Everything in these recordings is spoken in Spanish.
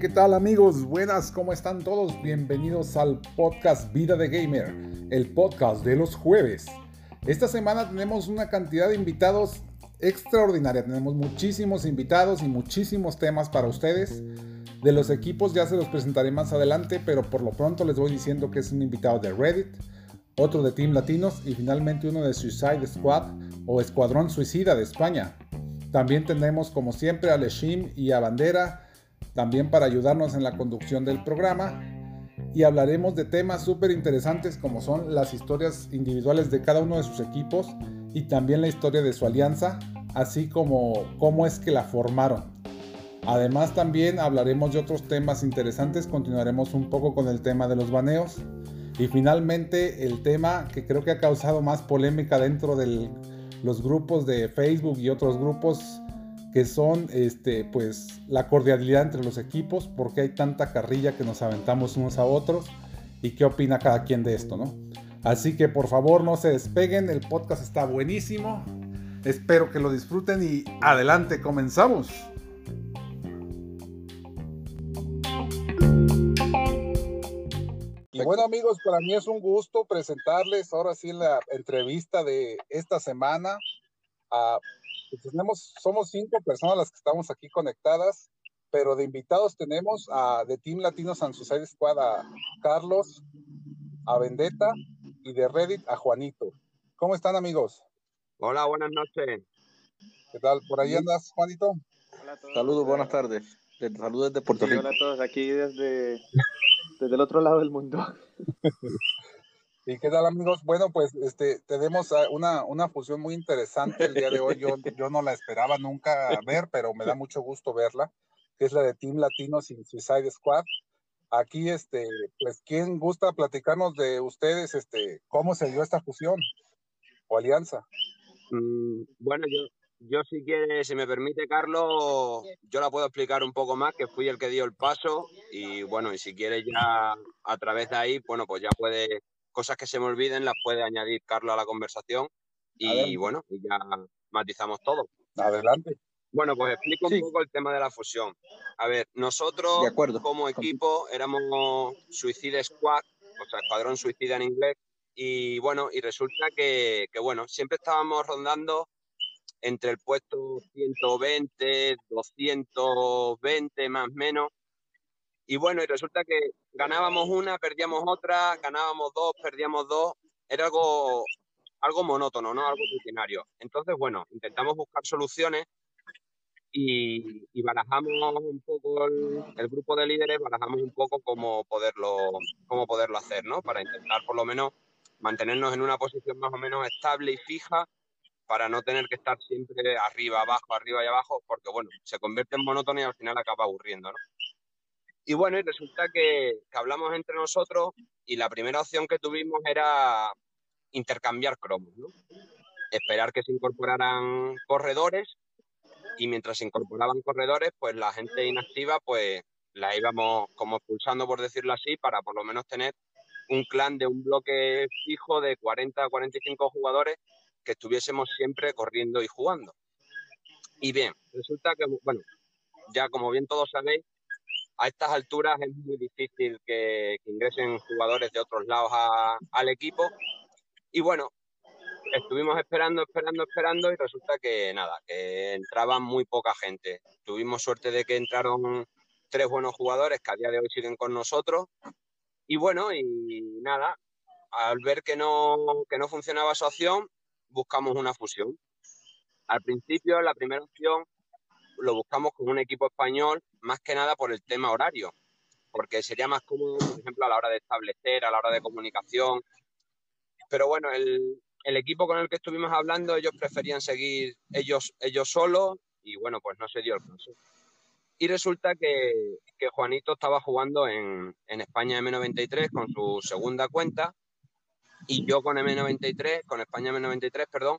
¿Qué tal amigos? Buenas, ¿cómo están todos? Bienvenidos al podcast Vida de Gamer, el podcast de los jueves. Esta semana tenemos una cantidad de invitados extraordinaria. Tenemos muchísimos invitados y muchísimos temas para ustedes. De los equipos ya se los presentaré más adelante, pero por lo pronto les voy diciendo que es un invitado de Reddit, otro de Team Latinos y finalmente uno de Suicide Squad o Escuadrón Suicida de España. También tendremos como siempre a Leshim y a Bandera también para ayudarnos en la conducción del programa. Y hablaremos de temas súper interesantes como son las historias individuales de cada uno de sus equipos y también la historia de su alianza, así como cómo es que la formaron. Además también hablaremos de otros temas interesantes, continuaremos un poco con el tema de los baneos y finalmente el tema que creo que ha causado más polémica dentro de los grupos de Facebook y otros grupos que son este, pues, la cordialidad entre los equipos, porque hay tanta carrilla que nos aventamos unos a otros y qué opina cada quien de esto, ¿no? Así que por favor no se despeguen, el podcast está buenísimo, espero que lo disfruten y adelante, comenzamos. Y bueno amigos, para mí es un gusto presentarles ahora sí la entrevista de esta semana a tenemos, somos cinco personas las que estamos aquí conectadas, pero de invitados tenemos a de Team Latino San Suicide Squad a Carlos, a Vendetta y de Reddit a Juanito. ¿Cómo están amigos? Hola, buenas noches. ¿Qué tal? ¿Por ahí andas, Juanito? Hola a todos. Saludos, buenas tardes. Saludos desde Puerto Rico. Hola a todos, aquí desde, desde el otro lado del mundo. ¿Y qué tal amigos? Bueno, pues este, tenemos una, una fusión muy interesante el día de hoy. Yo, yo no la esperaba nunca ver, pero me da mucho gusto verla, que es la de Team Latinos y Suicide Squad. Aquí, este, pues, ¿quién gusta platicarnos de ustedes, este, cómo se dio esta fusión o alianza? Mm, bueno, yo, yo si quiere, si me permite, Carlos, yo la puedo explicar un poco más, que fui el que dio el paso y bueno, y si quiere ya a través de ahí, bueno, pues ya puede cosas que se me olviden las puede añadir Carlos a la conversación y bueno, ya matizamos todo. Adelante. Bueno, pues explico un poco el tema de la fusión. A ver, nosotros como equipo éramos Suicide Squad, o sea, Escuadrón Suicida en inglés, y bueno, y resulta que, que bueno, siempre estábamos rondando entre el puesto 120, 220 más o menos, y bueno, y resulta que ganábamos una, perdíamos otra, ganábamos dos, perdíamos dos. Era algo, algo monótono, ¿no? Algo rutinario. Entonces, bueno, intentamos buscar soluciones y, barajamos un poco el, grupo de líderes, barajamos un poco cómo poderlo, cómo poderlo hacer, ¿no? Para intentar por lo menos mantenernos en una posición más o menos estable y fija para no tener que estar siempre arriba, abajo, arriba y abajo, porque bueno, se convierte en monótono y al final acaba aburriendo, ¿no? Y bueno, y resulta que, hablamos entre nosotros y la primera opción que tuvimos era intercambiar cromos, ¿no? Esperar que se incorporaran corredores y mientras se incorporaban corredores, pues la gente inactiva, pues la íbamos como expulsando, por decirlo así, para por lo menos tener un clan de un bloque fijo de 40 a 45 jugadores que estuviésemos siempre corriendo y jugando. Y bien, resulta que, bueno, ya como bien todos sabéis, a estas alturas es muy difícil que, ingresen jugadores de otros lados al equipo. Y bueno, estuvimos esperando, esperando, esperando y resulta que nada, que entraba muy poca gente. Tuvimos suerte de que entraron tres buenos jugadores que a día de hoy siguen con nosotros. Y bueno, y nada, al ver que no, que no funcionaba esa opción, buscamos una fusión. Al principio, la primera opción lo buscamos con un equipo español, más que nada por el tema horario, porque sería más cómodo, por ejemplo, a la hora de establecer, a la hora de comunicación. Pero bueno, el, equipo con el que estuvimos hablando, ellos preferían seguir ellos, ellos solos y bueno, pues no se dio el caso. Y resulta que, Juanito estaba jugando en, en España M93 con su segunda cuenta y yo con M93, con España M93, perdón,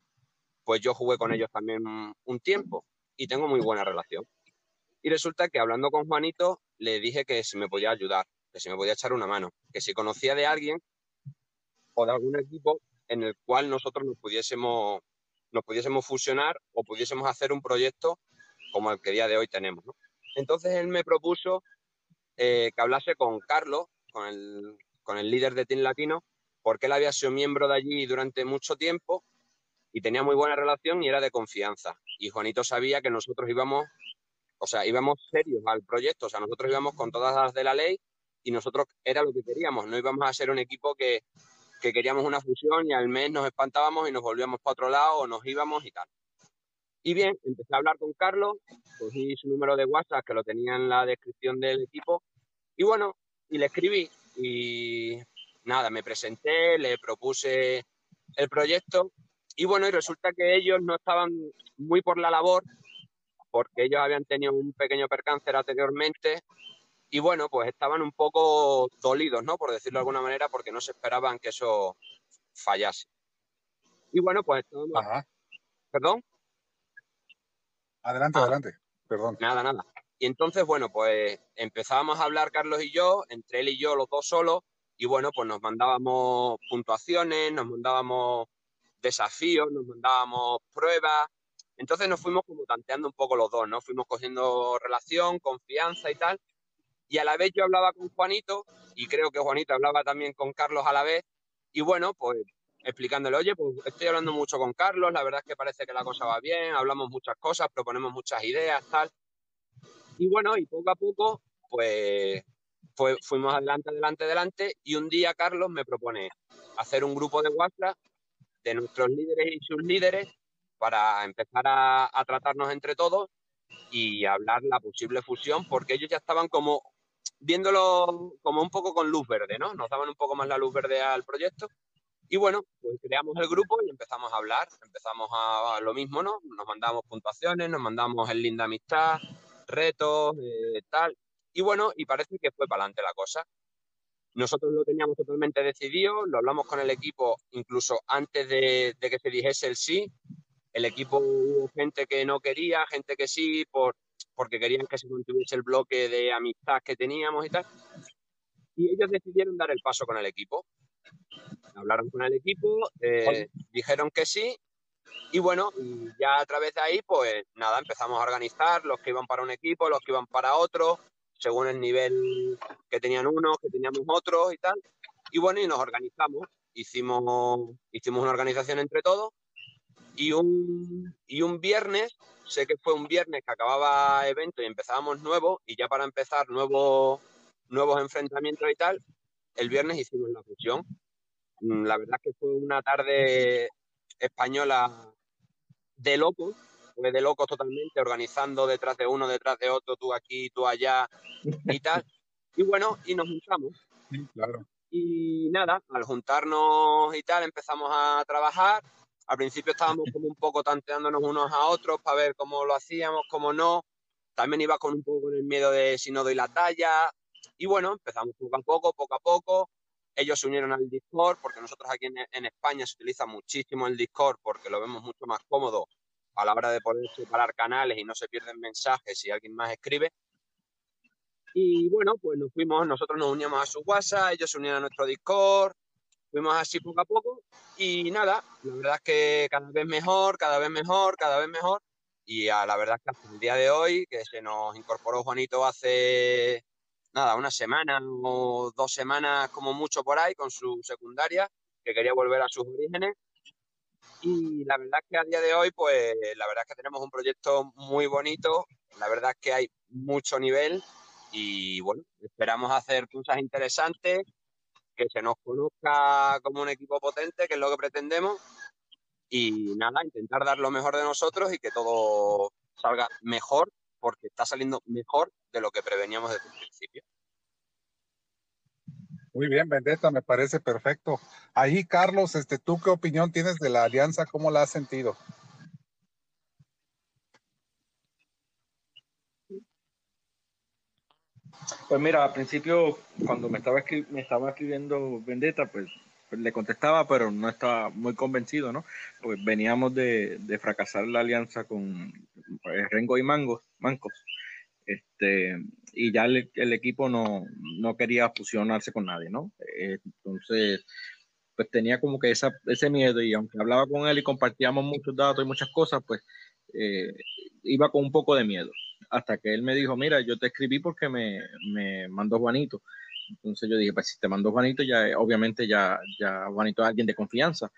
pues yo jugué con ellos también un tiempo y tengo muy buena relación. Y resulta que hablando con Juanito le dije que si me podía ayudar, que si me podía echar una mano, que si conocía de alguien o de algún equipo en el cual nosotros nos pudiésemos, nos pudiésemos fusionar o pudiésemos hacer un proyecto como el que día de hoy tenemos. Entonces él me propuso eh, que hablase con Carlos, con el, con el líder de Team Latino, porque él había sido miembro de allí durante mucho tiempo y tenía muy buena relación y era de confianza. Y Juanito sabía que nosotros íbamos, o sea, íbamos serios al proyecto, o sea, nosotros íbamos con todas las de la ley y nosotros era lo que queríamos, no íbamos a ser un equipo que, que queríamos una fusión y al mes nos espantábamos y nos volvíamos para otro lado o nos íbamos y tal. Y bien, empecé a hablar con Carlos, cogí su número de WhatsApp que lo tenía en la descripción del equipo y bueno, y le escribí y nada, me presenté, le propuse el proyecto y bueno, y resulta que ellos no estaban muy por la labor porque ellos habían tenido un pequeño percáncer anteriormente y bueno, pues estaban un poco dolidos, ¿no? Por decirlo de alguna manera, porque no se esperaban que eso fallase. Y bueno, pues... ¿Perdón? Adelante, ah. adelante. Perdón. Nada, nada. Y entonces, bueno, pues empezábamos a hablar Carlos y yo, entre él y yo, los dos solos, y bueno, pues nos mandábamos puntuaciones, nos mandábamos desafíos, nos mandábamos pruebas. Entonces nos fuimos como tanteando un poco los dos, ¿no? Fuimos cogiendo relación, confianza y tal. Y a la vez yo hablaba con Juanito, y creo que Juanito hablaba también con Carlos a la vez. Y bueno, pues explicándole, oye, pues estoy hablando mucho con Carlos, la verdad es que parece que la cosa va bien, hablamos muchas cosas, proponemos muchas ideas, tal. Y bueno, y poco a poco, pues, fuimos adelante, adelante, adelante, y un día Carlos me propone hacer un grupo de WhatsApp de nuestros líderes y sus líderes para empezar a, tratarnos entre todos y hablar la posible fusión, porque ellos ya estaban como viéndolo como un poco con luz verde, ¿no? Nos daban un poco más la luz verde al proyecto y bueno, pues creamos el grupo y empezamos a hablar, empezamos a, lo mismo, ¿no? Nos mandamos puntuaciones, nos mandamos el linda amistad, retos, eh, tal. Y bueno, y parece que fue para adelante la cosa. Nosotros lo teníamos totalmente decidido, lo hablamos con el equipo incluso antes de, que se dijese el sí. El equipo hubo gente que no quería, gente que sí, por, porque querían que se mantuviese el bloque de amistad que teníamos y tal. Y ellos decidieron dar el paso con el equipo hablaron con el equipo, eh, dijeron que sí y bueno, ya a través de ahí, pues nada, empezamos a organizar los que iban para un equipo, los que iban para otro, según el nivel que tenían unos, que teníamos otros y tal. Y bueno, y nos organizamos, hicimos, hicimos una organización entre todos y un, y un viernes, sé que fue un viernes que acababa evento y empezábamos nuevo y ya para empezar nuevos, nuevos enfrentamientos y tal, el viernes hicimos la fusión Mm, la verdad que fue una tarde española de locos, fue de locos totalmente, organizando detrás de uno, detrás de otro, tú aquí, tú allá y tal. Y bueno, y nos juntamos. claro. Y nada, al juntarnos y tal, empezamos a trabajar. Al principio estábamos como un poco tanteándonos unos a otros para ver cómo lo hacíamos, cómo no. También iba con un poco con el miedo de si no doy la talla. Y bueno, empezamos poco a poco, poco a poco. Ellos se unieron al Discord porque nosotros aquí en, España se utiliza muchísimo el Discord porque lo vemos mucho más cómodo a la hora de poder separar canales y no se pierden mensajes si alguien más escribe. Y bueno, pues nos fuimos, nosotros nos uníamos a su WhatsApp, ellos se unieron a nuestro Discord, fuimos así poco a poco y nada, la verdad es que cada vez mejor, cada vez mejor, cada vez mejor. Y a la verdad es que hasta el día de hoy, que se nos incorporó Juanito hace nada, una semana o dos semanas como mucho por ahí con su secundaria, que quería volver a sus orígenes. Y la verdad es que a día de hoy, pues la verdad es que tenemos un proyecto muy bonito, la verdad es que hay mucho nivel y bueno, esperamos hacer cosas interesantes, que se nos conozca como un equipo potente, que es lo que pretendemos. Y nada, intentar dar lo mejor de nosotros y que todo salga mejor, porque está saliendo mejor de lo que preveníamos desde el principio. Muy bien, Vendetta, me parece perfecto. Ahí, Carlos, este, ¿tú qué opinión tienes de la alianza? ¿Cómo la has sentido? Pues mira, al principio, cuando me estaba, escribiendo Vendetta, pues, pues, le contestaba, pero no estaba muy convencido, ¿no? Pues veníamos de, fracasar la alianza con pues, Rengo y Mangos, Mancos. Este, y ya el, equipo no, no quería fusionarse con nadie, ¿no? Entonces, pues tenía como que esa, ese miedo y aunque hablaba con él y compartíamos muchos datos y muchas cosas, pues eh, iba con un poco de miedo. Hasta que él me dijo, mira, yo te escribí porque me, me mandó Juanito. Entonces yo dije, pues si te mandó Juanito, ya obviamente ya, ya Juanito es alguien de confianza,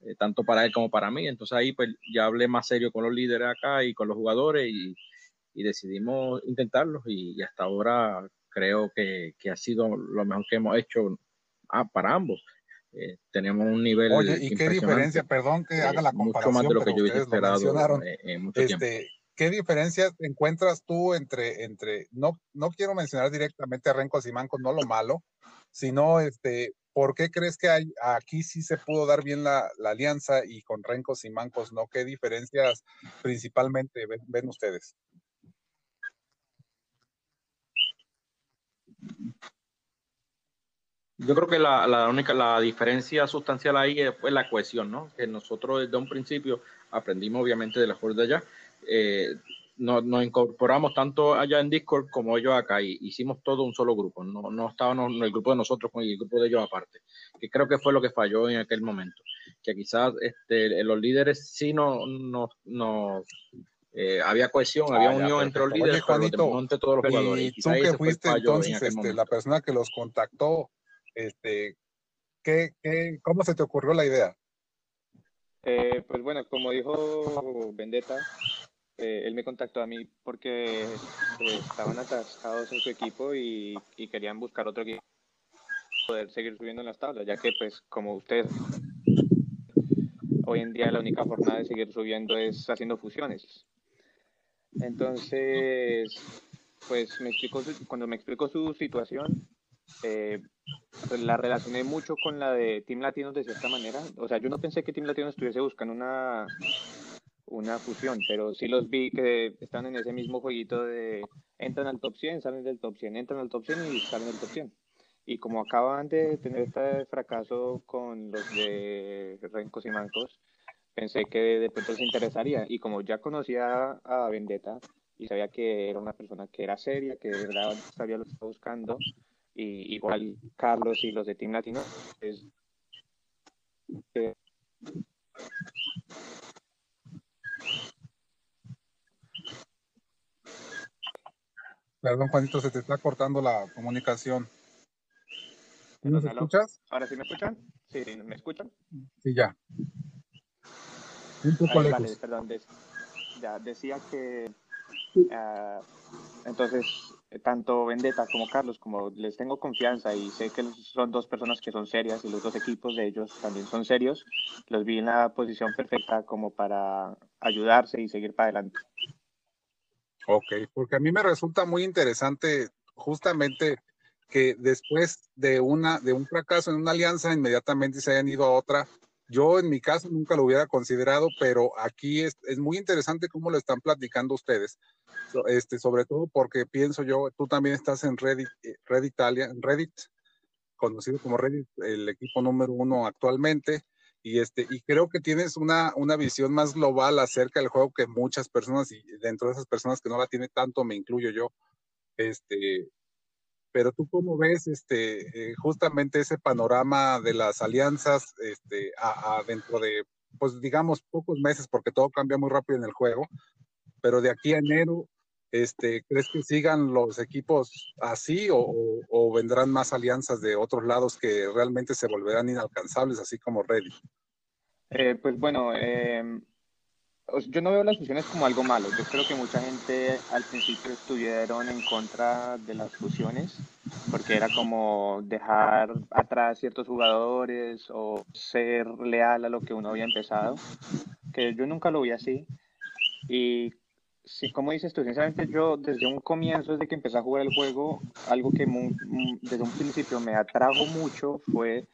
eh, tanto para él como para mí. Entonces ahí pues ya hablé más serio con los líderes acá y con los jugadores y, y decidimos intentarlo y, hasta ahora creo que, que, ha sido lo mejor que hemos hecho ah, para ambos. Eh, tenemos un nivel. Oye, ¿y qué diferencia? Perdón que haga la comparación. Mucho más de lo que yo hubiese esperado en mucho este, ¿Qué diferencias encuentras tú entre, entre no, no quiero mencionar directamente a y Mancos, no lo malo, sino este, ¿por qué crees que hay, aquí sí se pudo dar bien la, alianza y con Rencos y Mancos no? ¿Qué diferencias principalmente ven, ustedes? Yo creo que la, la, única la diferencia sustancial ahí es pues, la cohesión, ¿no? Que nosotros desde un principio aprendimos obviamente de la de allá eh, nos, incorporamos tanto allá en Discord como ellos acá y hicimos todo un solo grupo. No, no estábamos el grupo de nosotros con el grupo de ellos aparte, que creo que fue lo que falló en aquel momento. Que quizás este, los líderes sí no, no, eh, había cohesión, había ah, unión entre los líderes, pero entre todos los jugadores. Y tú que fuiste entonces este, la persona que los contactó, este, ¿qué, qué, ¿cómo se te ocurrió la idea? Eh, pues bueno, como dijo Vendetta, eh, él me contactó a mí porque eh, estaban atascados en su equipo y, querían buscar otro equipo poder seguir subiendo en las tablas, ya que pues como usted hoy en día la única forma de seguir subiendo es haciendo fusiones. Entonces, pues me explicó cuando me explicó su situación, eh, la relacioné mucho con la de Team Latinos de cierta manera. O sea, yo no pensé que Team Latinos estuviese buscando una una fusión, pero sí los vi que están en ese mismo jueguito de entran al top 100, salen del top 100, entran al top 100 y salen del top 100. Y como acaban de tener este fracaso con los de Rencos y Mancos, pensé que de pronto les interesaría. Y como ya conocía a Vendetta y sabía que era una persona que era seria, que de verdad sabía lo que estaba buscando, y igual Carlos y los de Team Latino, es, Perdón, Juanito, se te está cortando la comunicación. ¿Me escuchas? ¿Ahora sí me escuchan? Sí, ¿me escuchan? Sí, ya. Un poco Vale, perdón. ya, decía que ah, entonces tanto Vendetta como Carlos, como les tengo confianza y sé que son dos personas que son serias y los dos equipos de ellos también son serios, los vi en la posición perfecta como para ayudarse y seguir para adelante. Ok, porque a mí me resulta muy interesante justamente que después de una de un fracaso en una alianza inmediatamente se hayan ido a otra. Yo en mi caso nunca lo hubiera considerado, pero aquí es, es muy interesante cómo lo están platicando ustedes. Este, sobre todo porque pienso yo, tú también estás en Reddit, eh, Reddit Italia, Reddit, conocido como Reddit, el equipo número uno actualmente y este y creo que tienes una, una visión más global acerca del juego que muchas personas y dentro de esas personas que no la tiene tanto me incluyo yo este pero tú cómo ves este eh, justamente ese panorama de las alianzas este a, dentro de pues digamos pocos meses porque todo cambia muy rápido en el juego pero de aquí a enero este, ¿crees que sigan los equipos así o, o, vendrán más alianzas de otros lados que realmente se volverán inalcanzables, así como Reddit? Eh, pues bueno, eh, yo no veo las fusiones como algo malo. Yo creo que mucha gente al principio estuvieron en contra de las fusiones porque era como dejar atrás ciertos jugadores o ser leal a lo que uno había empezado, que yo nunca lo vi así. Y Sí, como dices tú, sinceramente yo desde un comienzo, desde que empecé a jugar el juego, algo que desde un principio me atrajo mucho fue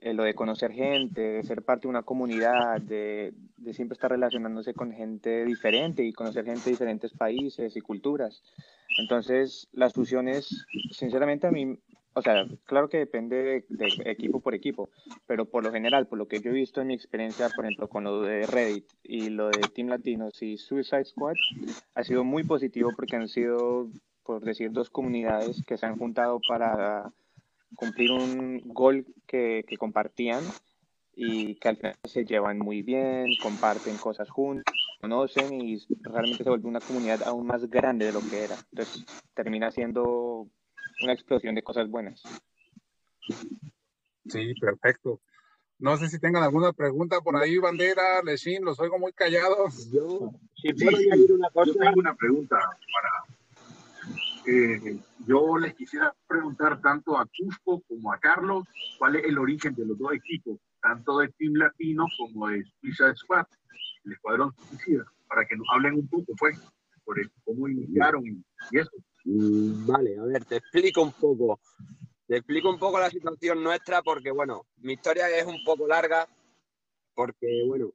eh, lo de conocer gente, de ser parte de una comunidad, de, de siempre estar relacionándose con gente diferente y conocer gente de diferentes países y culturas. Entonces, las fusiones, sinceramente a mí, o sea, claro que depende de, equipo por equipo, pero por lo general, por lo que yo he visto en mi experiencia, por ejemplo, con lo de Reddit y lo de Team Latinos y Suicide Squad, ha sido muy positivo porque han sido, por decir, dos comunidades que se han juntado para cumplir un gol que, que compartían y que al final se llevan muy bien, comparten cosas juntos, conocen y realmente se vuelve una comunidad aún más grande de lo que era. Entonces termina siendo una explosión de cosas buenas. Sí, perfecto. No sé si tengan alguna pregunta por ahí, Bandera, Leshim, los oigo muy callados. Yo, si puedo añadir una cosa. Yo tengo una pregunta para. Eh, yo les quisiera preguntar tanto a Cusco como a Carlos cuál es el origen de los dos equipos tanto de Team Latino como de Suiza Squad, el Escuadrón Suicida, para que nos hablen un poco, pues, por cómo iniciaron y, eso. Mm, vale, a ver, te explico un poco. Te explico un poco la situación nuestra porque, bueno, mi historia es un poco larga porque, bueno,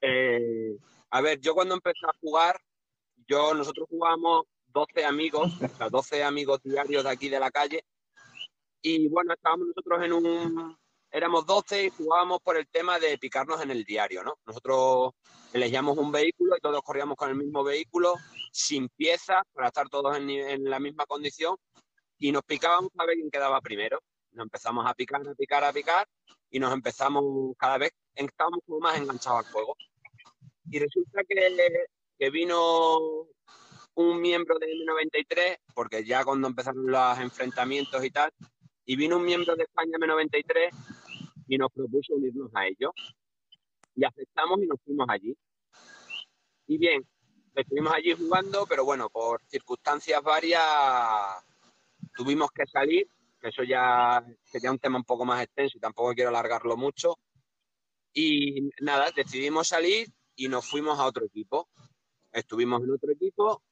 eh, a ver, yo cuando empecé a jugar, yo, nosotros jugábamos 12 amigos, o sea, 12 amigos diarios de aquí de la calle, y bueno, estábamos nosotros en un, éramos 12 y jugábamos por el tema de picarnos en el diario, ¿no? Nosotros elegíamos un vehículo y todos corríamos con el mismo vehículo, sin piezas, para estar todos en, la misma condición, y nos picábamos a ver quién quedaba primero. Nos empezamos a picar, a picar, a picar, y nos empezamos cada vez, estábamos como más enganchados al juego. Y resulta que, que vino un miembro de M93, porque ya cuando empezaron los enfrentamientos y tal, y vino un miembro de España M93 y nos propuso unirnos a ellos. Y aceptamos y nos fuimos allí. Y bien, estuvimos allí jugando, pero bueno, por circunstancias varias tuvimos que salir, que eso ya sería un tema un poco más extenso y tampoco quiero alargarlo mucho. Y nada, decidimos salir y nos fuimos a otro equipo. Estuvimos en otro equipo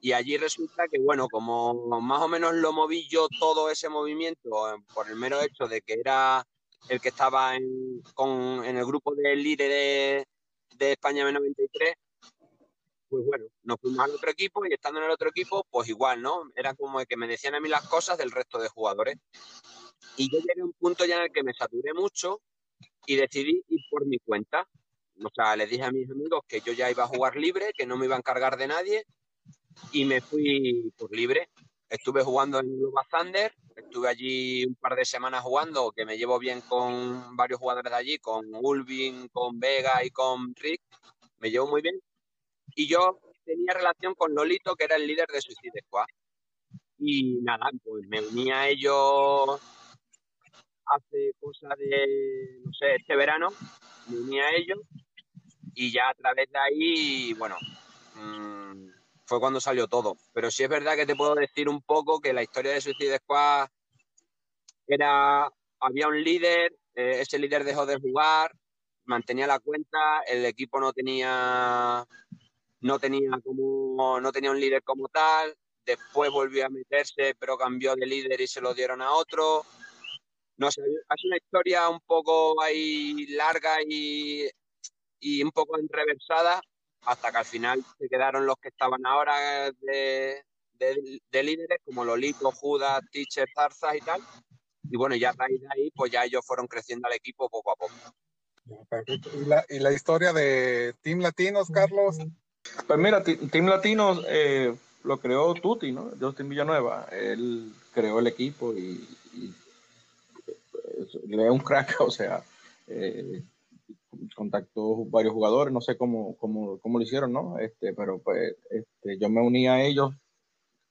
y allí resulta que, bueno, como más o menos lo moví yo todo ese movimiento eh, por el mero hecho de que era el que estaba en, con, en el grupo de líderes de, España M93, pues bueno, nos fuimos al otro equipo y estando en el otro equipo, pues igual, ¿no? Era como que me decían a mí las cosas del resto de jugadores. Y yo llegué a un punto ya en el que me saturé mucho y decidí ir por mi cuenta. O sea, les dije a mis amigos que yo ya iba a jugar libre, que no me iba a encargar de nadie y me fui por libre. Estuve jugando en Nova Thunder, estuve allí un par de semanas jugando, que me llevo bien con varios jugadores de allí, con Ulvin, con Vega y con Rick, me llevo muy bien. Y yo tenía relación con Lolito, que era el líder de Suicide Squad. Y nada, pues me uní a ellos hace cosa de, no sé, este verano, me uní a ellos y ya a través de ahí, bueno, mmm, fue cuando salió todo. Pero sí es verdad que te puedo decir un poco que la historia de Suicide Squad era, había un líder, eh, ese líder dejó de jugar, mantenía la cuenta, el equipo no tenía, no tenía como, no tenía un líder como tal, después volvió a meterse, pero cambió de líder y se lo dieron a otro. No sé, es una historia un poco ahí larga y, y un poco enreversada, hasta que al final se quedaron los que estaban ahora de, líderes, como Lolito, Judas, Teacher, Zarzas y tal. Y bueno, ya a raíz de ahí, pues ya ellos fueron creciendo al equipo poco a poco. ¿Y la, historia de Team Latinos, Carlos? Pues mira, Team Latinos eh, lo creó Tuti, ¿no? Justin Villanueva. Él creó el equipo y, y le es un crack, o sea, eh, contactó varios jugadores, no sé cómo, cómo, cómo, lo hicieron, ¿no? Este, pero pues este, yo me uní a ellos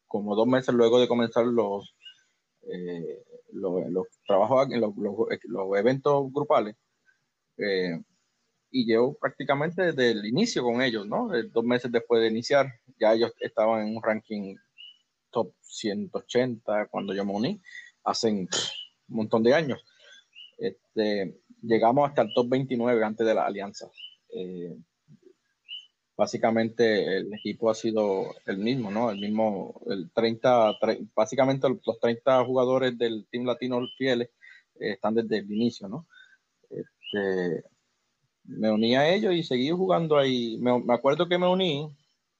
como dos meses luego de comenzar los, eh, los, trabajos, los, los, eventos grupales. Eh, y llevo prácticamente desde el inicio con ellos, ¿no? Dos meses después de iniciar, ya ellos estaban en un ranking top 180 cuando yo me uní, hace un montón de años. Este, llegamos hasta el top 29 antes de la alianza. Eh, básicamente el equipo ha sido el mismo, ¿no? El mismo, el 30, básicamente los 30 jugadores del Team Latino Fieles eh, están desde el inicio, ¿no? Este, me uní a ellos y seguí jugando ahí. Me, acuerdo que me uní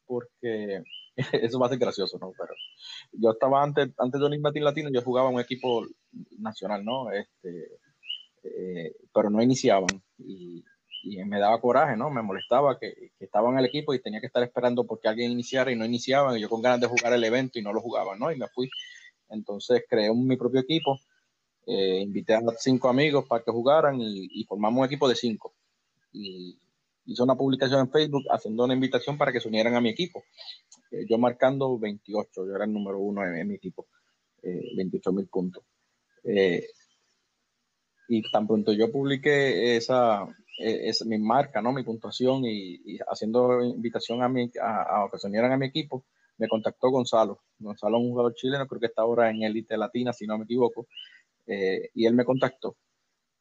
porque eso va a ser gracioso, ¿no? Pero yo estaba antes, antes de unirme a Team Latino, yo jugaba en un equipo nacional, ¿no? Este, eh, pero no iniciaban y, y, me daba coraje, ¿no? Me molestaba que, que, en el equipo y tenía que estar esperando porque alguien iniciara y no iniciaban y yo con ganas de jugar el evento y no lo jugaba, ¿no? Y me fui. Entonces creé mi propio equipo, eh, invité a cinco amigos para que jugaran y, y formamos un equipo de cinco. Y, hice una publicación en Facebook haciendo una invitación para que se unieran a mi equipo. Eh, yo marcando 28, yo era el número uno en, mi equipo, eh, 28 mil puntos. Eh, y tan pronto yo publiqué eh, esa, mi marca, ¿no? mi puntuación y, haciendo invitación a, mi, a, que se unieran a mi equipo, me contactó Gonzalo. Gonzalo es un jugador chileno, creo que está ahora en Elite Latina, si no me equivoco. y él me contactó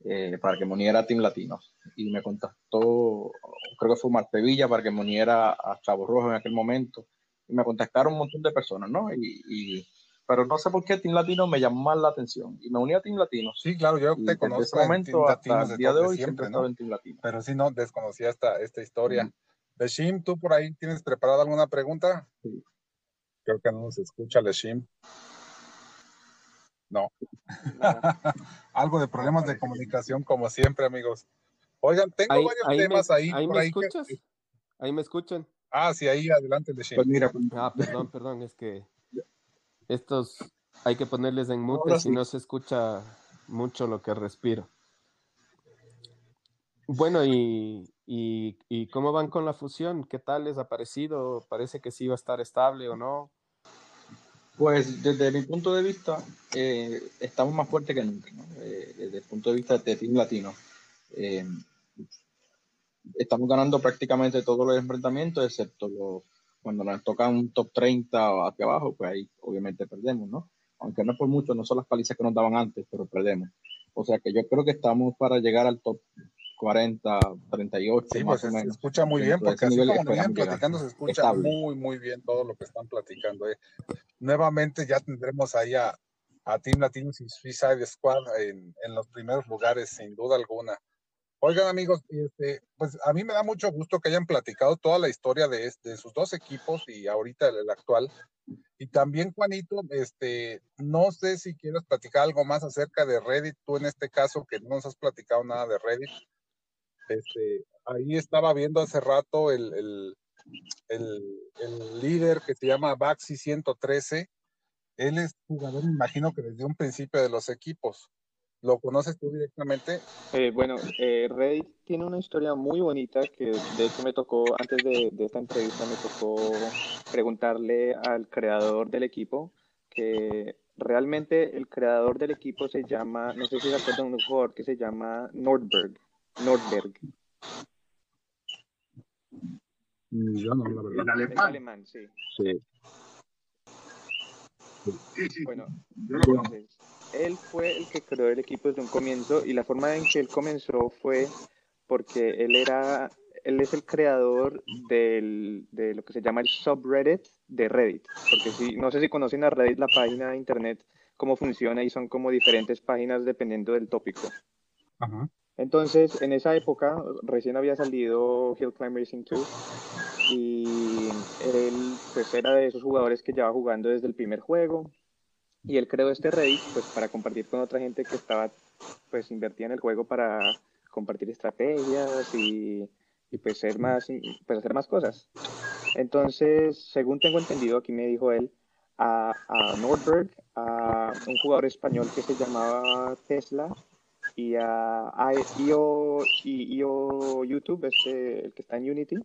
eh, para que me uniera a Team Latinos. Y me contactó, creo que fue Marte Villa, para que me uniera a Chavo Rojo en aquel momento. Y me contactaron un montón de personas, ¿no? Y, pero no sé por qué Team Latino me llamó más la atención. Y me uní a Team Latino. Sí, claro, yo te conozco. Desde ese momento hasta el día de hoy siempre, ¿no? en Team Latino. Pero sí, no, desconocía esta, esta historia. Leshim, ¿tú por ahí tienes preparada alguna pregunta? Sí. Creo que no nos escucha Leshim. No. Algo de problemas de comunicación, como siempre, amigos. Oigan, tengo varios temas ahí. ¿Ahí me escuchas? ¿Ahí me escuchan? Ah, sí, ahí adelante, de pues mira, pues, Ah, perdón, perdón, es que estos hay que ponerles en mute si no se escucha mucho lo que respiro. Bueno, y, y, y, cómo van con la fusión? ¿Qué tal les ha parecido? ¿Parece que sí va a estar estable o no? Pues desde mi punto de vista, eh, estamos más fuertes que nunca, eh, desde el punto de vista de Team Latino. Eh, estamos ganando prácticamente todos los enfrentamientos, excepto los, cuando nos toca un top 30 o hacia abajo, pues ahí obviamente perdemos, ¿no? Aunque no es por mucho, no son las palizas que nos daban antes, pero perdemos. O sea que yo creo que estamos para llegar al top 40, 38. Sí, pues se, escucha muy bien, porque así como vienen platicando, se escucha muy, muy bien todo lo que están platicando. Eh. Nuevamente ya tendremos ahí a, a Team Latinos y Suicide Squad en, en, los primeros lugares, sin duda alguna. Oigan, amigos, este, pues a mí me da mucho gusto que hayan platicado toda la historia de, de sus dos equipos y ahorita el, actual. Y también, Juanito, este, no sé si quieres platicar algo más acerca de Reddit, tú en este caso que no nos has platicado nada de Reddit. Este, ahí estaba viendo hace rato el, el, el, líder que se llama Baxi 113. Él es jugador, me imagino que desde un principio de los equipos. ¿Lo conoces tú directamente? Eh, bueno, eh, Reddit tiene una historia muy bonita que de hecho me tocó, antes de, de, esta entrevista, me tocó preguntarle al creador del equipo que realmente el creador del equipo se llama, no sé si se acuerdan de un jugador que se llama Nordberg. Nordberg. Yo no, la verdad. El alemán. El alemán, sí. Sí. Bueno, entonces, él fue el que creó el equipo desde un comienzo y la forma en que él comenzó fue porque él era, él es el creador del, de lo que se llama el subreddit de Reddit. Porque si, no sé si conocen a Reddit, la página de internet, cómo funciona y son como diferentes páginas dependiendo del tópico. Ajá. Entonces, en esa época, recién había salido Hill Climb Racing 2 y él pues, era de esos jugadores que llevaba jugando desde el primer juego y él creó este Reddit pues, para compartir con otra gente que estaba pues invertida en el juego para compartir estrategias y, y pues, ser más, pues hacer más cosas. Entonces, según tengo entendido, aquí me dijo él, a, a Nordberg, a un jugador español que se llamaba Tesla, y a, IO, y IO YouTube, este, el que está en Unity,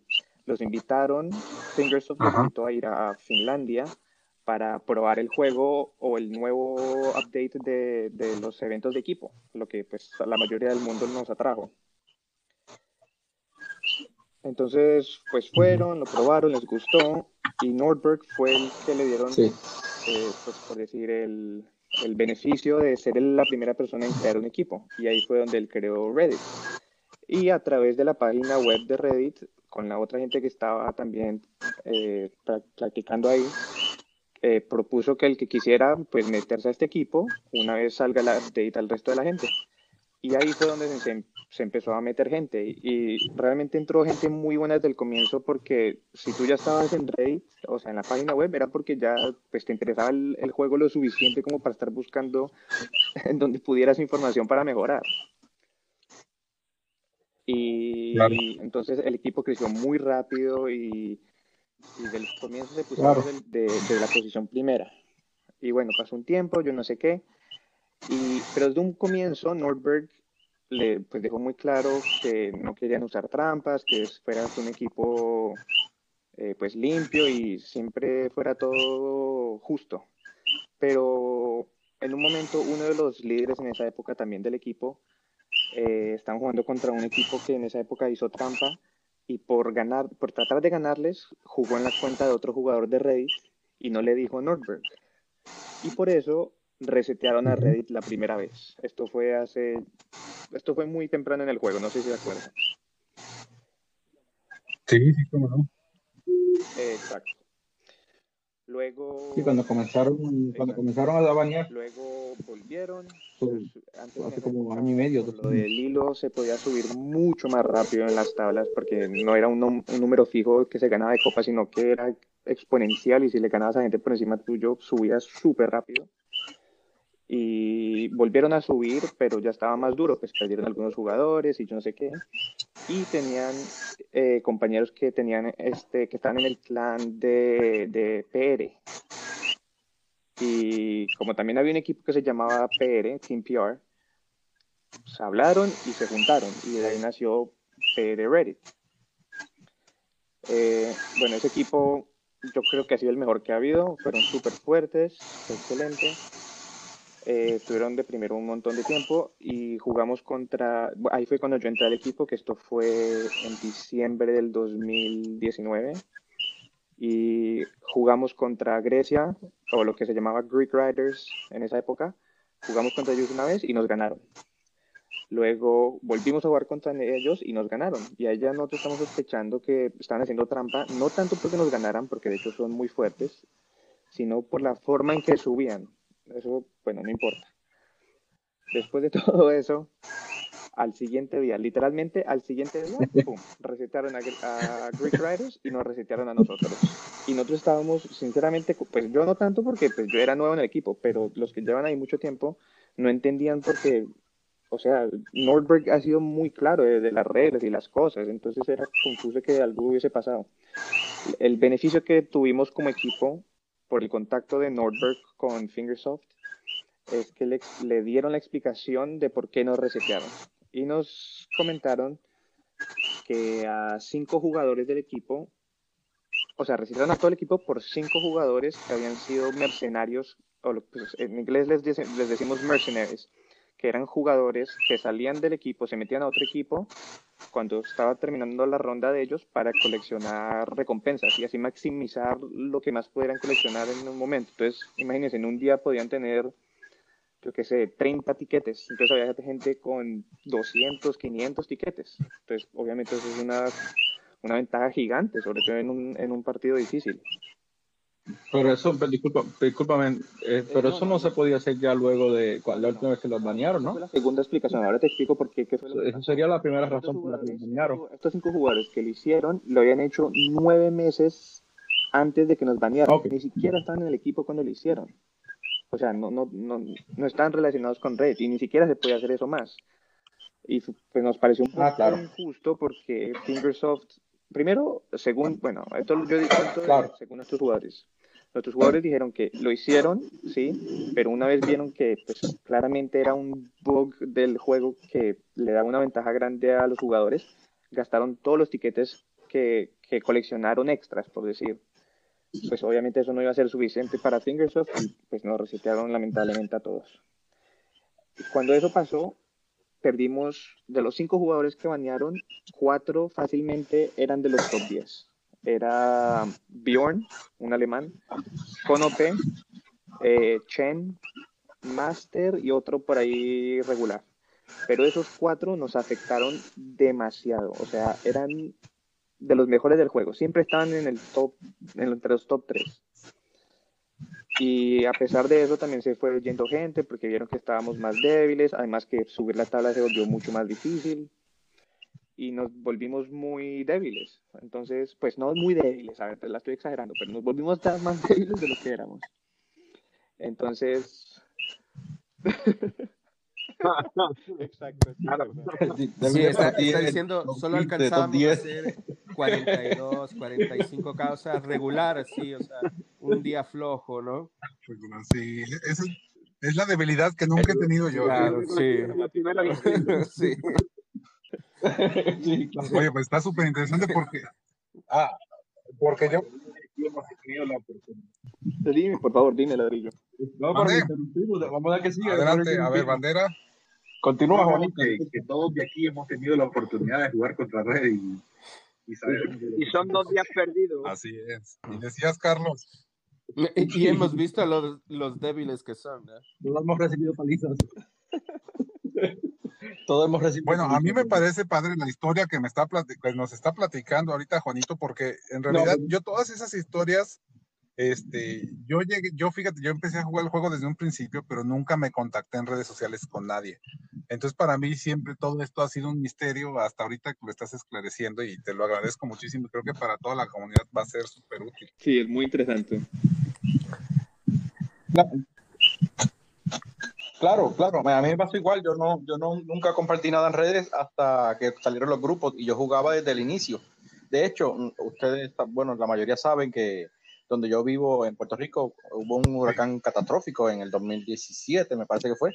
los invitaron, Fingersoft los invitó a ir a Finlandia para probar el juego o el nuevo update de, de, los eventos de equipo, lo que pues la mayoría del mundo nos atrajo. Entonces, pues fueron, lo probaron, les gustó y Nordberg fue el que le dieron, eh, pues por decir, el, el beneficio de ser la primera persona en crear un equipo. Y ahí fue donde él creó Reddit. Y a través de la página web de Reddit, con la otra gente que estaba también eh, practicando ahí, eh, propuso que el que quisiera pues meterse a este equipo, una vez salga la update al resto de la gente. Y ahí fue donde se, se, empezó a meter gente. Y realmente entró gente muy buena desde el comienzo porque si tú ya estabas en Reddit, o sea, en la página web, era porque ya pues, te interesaba el, el juego lo suficiente como para estar buscando en donde pudieras información para mejorar. Y, entonces el equipo creció muy rápido y, y del comienzo se pusieron de, de, la posición primera. Y bueno, pasó un tiempo, yo no sé qué. Y, pero desde un comienzo, Nordberg le pues, dejó muy claro que no querían usar trampas, que fuera un equipo eh, pues limpio y siempre fuera todo justo. Pero en un momento, uno de los líderes en esa época también del equipo eh, estaban jugando contra un equipo que en esa época hizo trampa y por ganar, por tratar de ganarles, jugó en la cuenta de otro jugador de Reddit y no le dijo Nordberg. Y por eso resetearon a Reddit la primera vez. Esto fue hace, esto fue muy temprano en el juego, no sé si se acuerdan. Sí, sí, cómo no. Exacto. Luego. Sí, cuando comenzaron, cuando comenzaron a bañar. Luego volvieron. Pues, hace como año y medio. Lo del hilo se podía subir mucho más rápido en las tablas porque no era un, un, número fijo que se ganaba de copa, sino que era exponencial y si le ganabas a gente por encima tuyo, subías súper rápido. Y volvieron a subir, pero ya estaba más duro, pues perdieron algunos jugadores y yo no sé qué. Y tenían eh, compañeros que tenían este que estaban en el clan de, de PR y como también había un equipo que se llamaba PR Team PR se hablaron y se juntaron y de ahí nació PR Reddit. Eh, bueno ese equipo yo creo que ha sido el mejor que ha habido fueron súper fuertes excelente eh, estuvieron de primero un montón de tiempo y jugamos contra, ahí fue cuando yo entré al equipo, que esto fue en diciembre del 2019 y jugamos contra Grecia o lo que se llamaba Greek Riders en esa época. Jugamos contra ellos una vez y nos ganaron. Luego volvimos a jugar contra ellos y nos ganaron. Y ahí ya nosotros estamos sospechando que estaban haciendo trampa, no tanto porque nos ganaran, porque de hecho son muy fuertes, sino por la forma en que subían. Eso, bueno, no importa. Después de todo eso, al siguiente día, literalmente al siguiente día, pum, recetaron a, Greek Riders y nos recetaron a nosotros. Y nosotros estábamos, sinceramente, pues yo no tanto porque pues, yo era nuevo en el equipo, pero los que llevan ahí mucho tiempo no entendían porque, o sea, Nordberg ha sido muy claro de, de las reglas y las cosas, entonces era confuso que algo hubiese pasado. El beneficio que tuvimos como equipo por el contacto de Nordberg con Fingersoft es que le, le, dieron la explicación de por qué nos resetearon. Y nos comentaron que a cinco jugadores del equipo, o sea, resetearon a todo el equipo por cinco jugadores que habían sido mercenarios, o pues, en inglés les, les decimos mercenaries, que eran jugadores que salían del equipo, se metían a otro equipo cuando estaba terminando la ronda de ellos para coleccionar recompensas y así maximizar lo que más pudieran coleccionar en un momento. Entonces, imagínense, en un día podían tener, yo qué sé, 30 tiquetes. Entonces había gente con 200, 500 tiquetes. Entonces, obviamente eso es una, una ventaja gigante, sobre todo en un, en un partido difícil. Pero eso, disculpa, discúlpame, eh, pero eso no se podía hacer ya luego de la última vez que los bañaron, ¿no? la segunda explicación, ahora te explico por qué. Eso sería la primera razón por la que los bañaron. Estos cinco jugadores que lo hicieron, lo habían hecho nueve meses antes de que nos bañaran. Ni siquiera estaban en el equipo cuando lo hicieron. O sea, no, no, no, no están relacionados con Red y ni siquiera se podía hacer eso más. Y pues nos pareció un ah, poco injusto porque Fingersoft, primero, según, bueno, esto yo digo según estos jugadores, Nuestros jugadores dijeron que lo hicieron, sí, pero una vez vieron que pues, claramente era un bug del juego que le daba una ventaja grande a los jugadores, gastaron todos los tiquetes que, que coleccionaron extras, por decir. Pues obviamente eso no iba a ser suficiente para Fingersoft y pues nos resetearon lamentablemente a todos. Cuando eso pasó, perdimos de los cinco jugadores que banearon, cuatro fácilmente eran de los top 10 era Bjorn, un alemán, Konope, eh, Chen, Master y otro por ahí regular. Pero esos cuatro nos afectaron demasiado. O sea, eran de los mejores del juego. Siempre estaban en el top, entre los top 3. Y a pesar de eso también se fue yendo gente porque vieron que estábamos más débiles, además que subir la tabla se volvió mucho más difícil y nos volvimos muy débiles. Entonces, pues no muy débiles, a ver, la estoy exagerando, pero nos volvimos más débiles de lo que éramos. Entonces... Exacto. Sí, está, diciendo, solo alcanzamos a hacer 42, 45 causas regular, sí, o sea, un día flojo, ¿no? Sí, esa es la debilidad que nunca he tenido yo. Claro, sí. sí. sí Oye, pues está súper interesante porque. Ah, porque yo. Dime, por favor, dime, ladrillo. No, vamos a ver que siga. Adelante, a ver, bandera. Continúa, Juanito. Que, que, todos de aquí hemos tenido la oportunidad de jugar contra Red y, y, y son dos días perdidos. Así es. Y decías, Carlos. Y, hemos visto los, los débiles que son. ¿eh? Todos hemos recibido palizas. Todos hemos recibido. Bueno, a mí me parece padre la historia que me está que nos está platicando ahorita Juanito, porque en realidad yo todas esas historias este, yo llegué, yo fíjate, yo empecé a jugar el juego desde un principio, pero nunca me contacté en redes sociales con nadie. Entonces, para mí siempre todo esto ha sido un misterio hasta ahorita que lo estás esclareciendo y te lo agradezco muchísimo. Creo que para toda la comunidad va a ser súper útil. Sí, es muy interesante. Claro, claro, a mí me pasó igual, yo no, yo no, nunca compartí nada en redes hasta que salieron los grupos y yo jugaba desde el inicio. De hecho, ustedes, bueno, la mayoría saben que donde yo vivo en Puerto Rico, hubo un huracán catastrófico en el 2017, me parece que fue,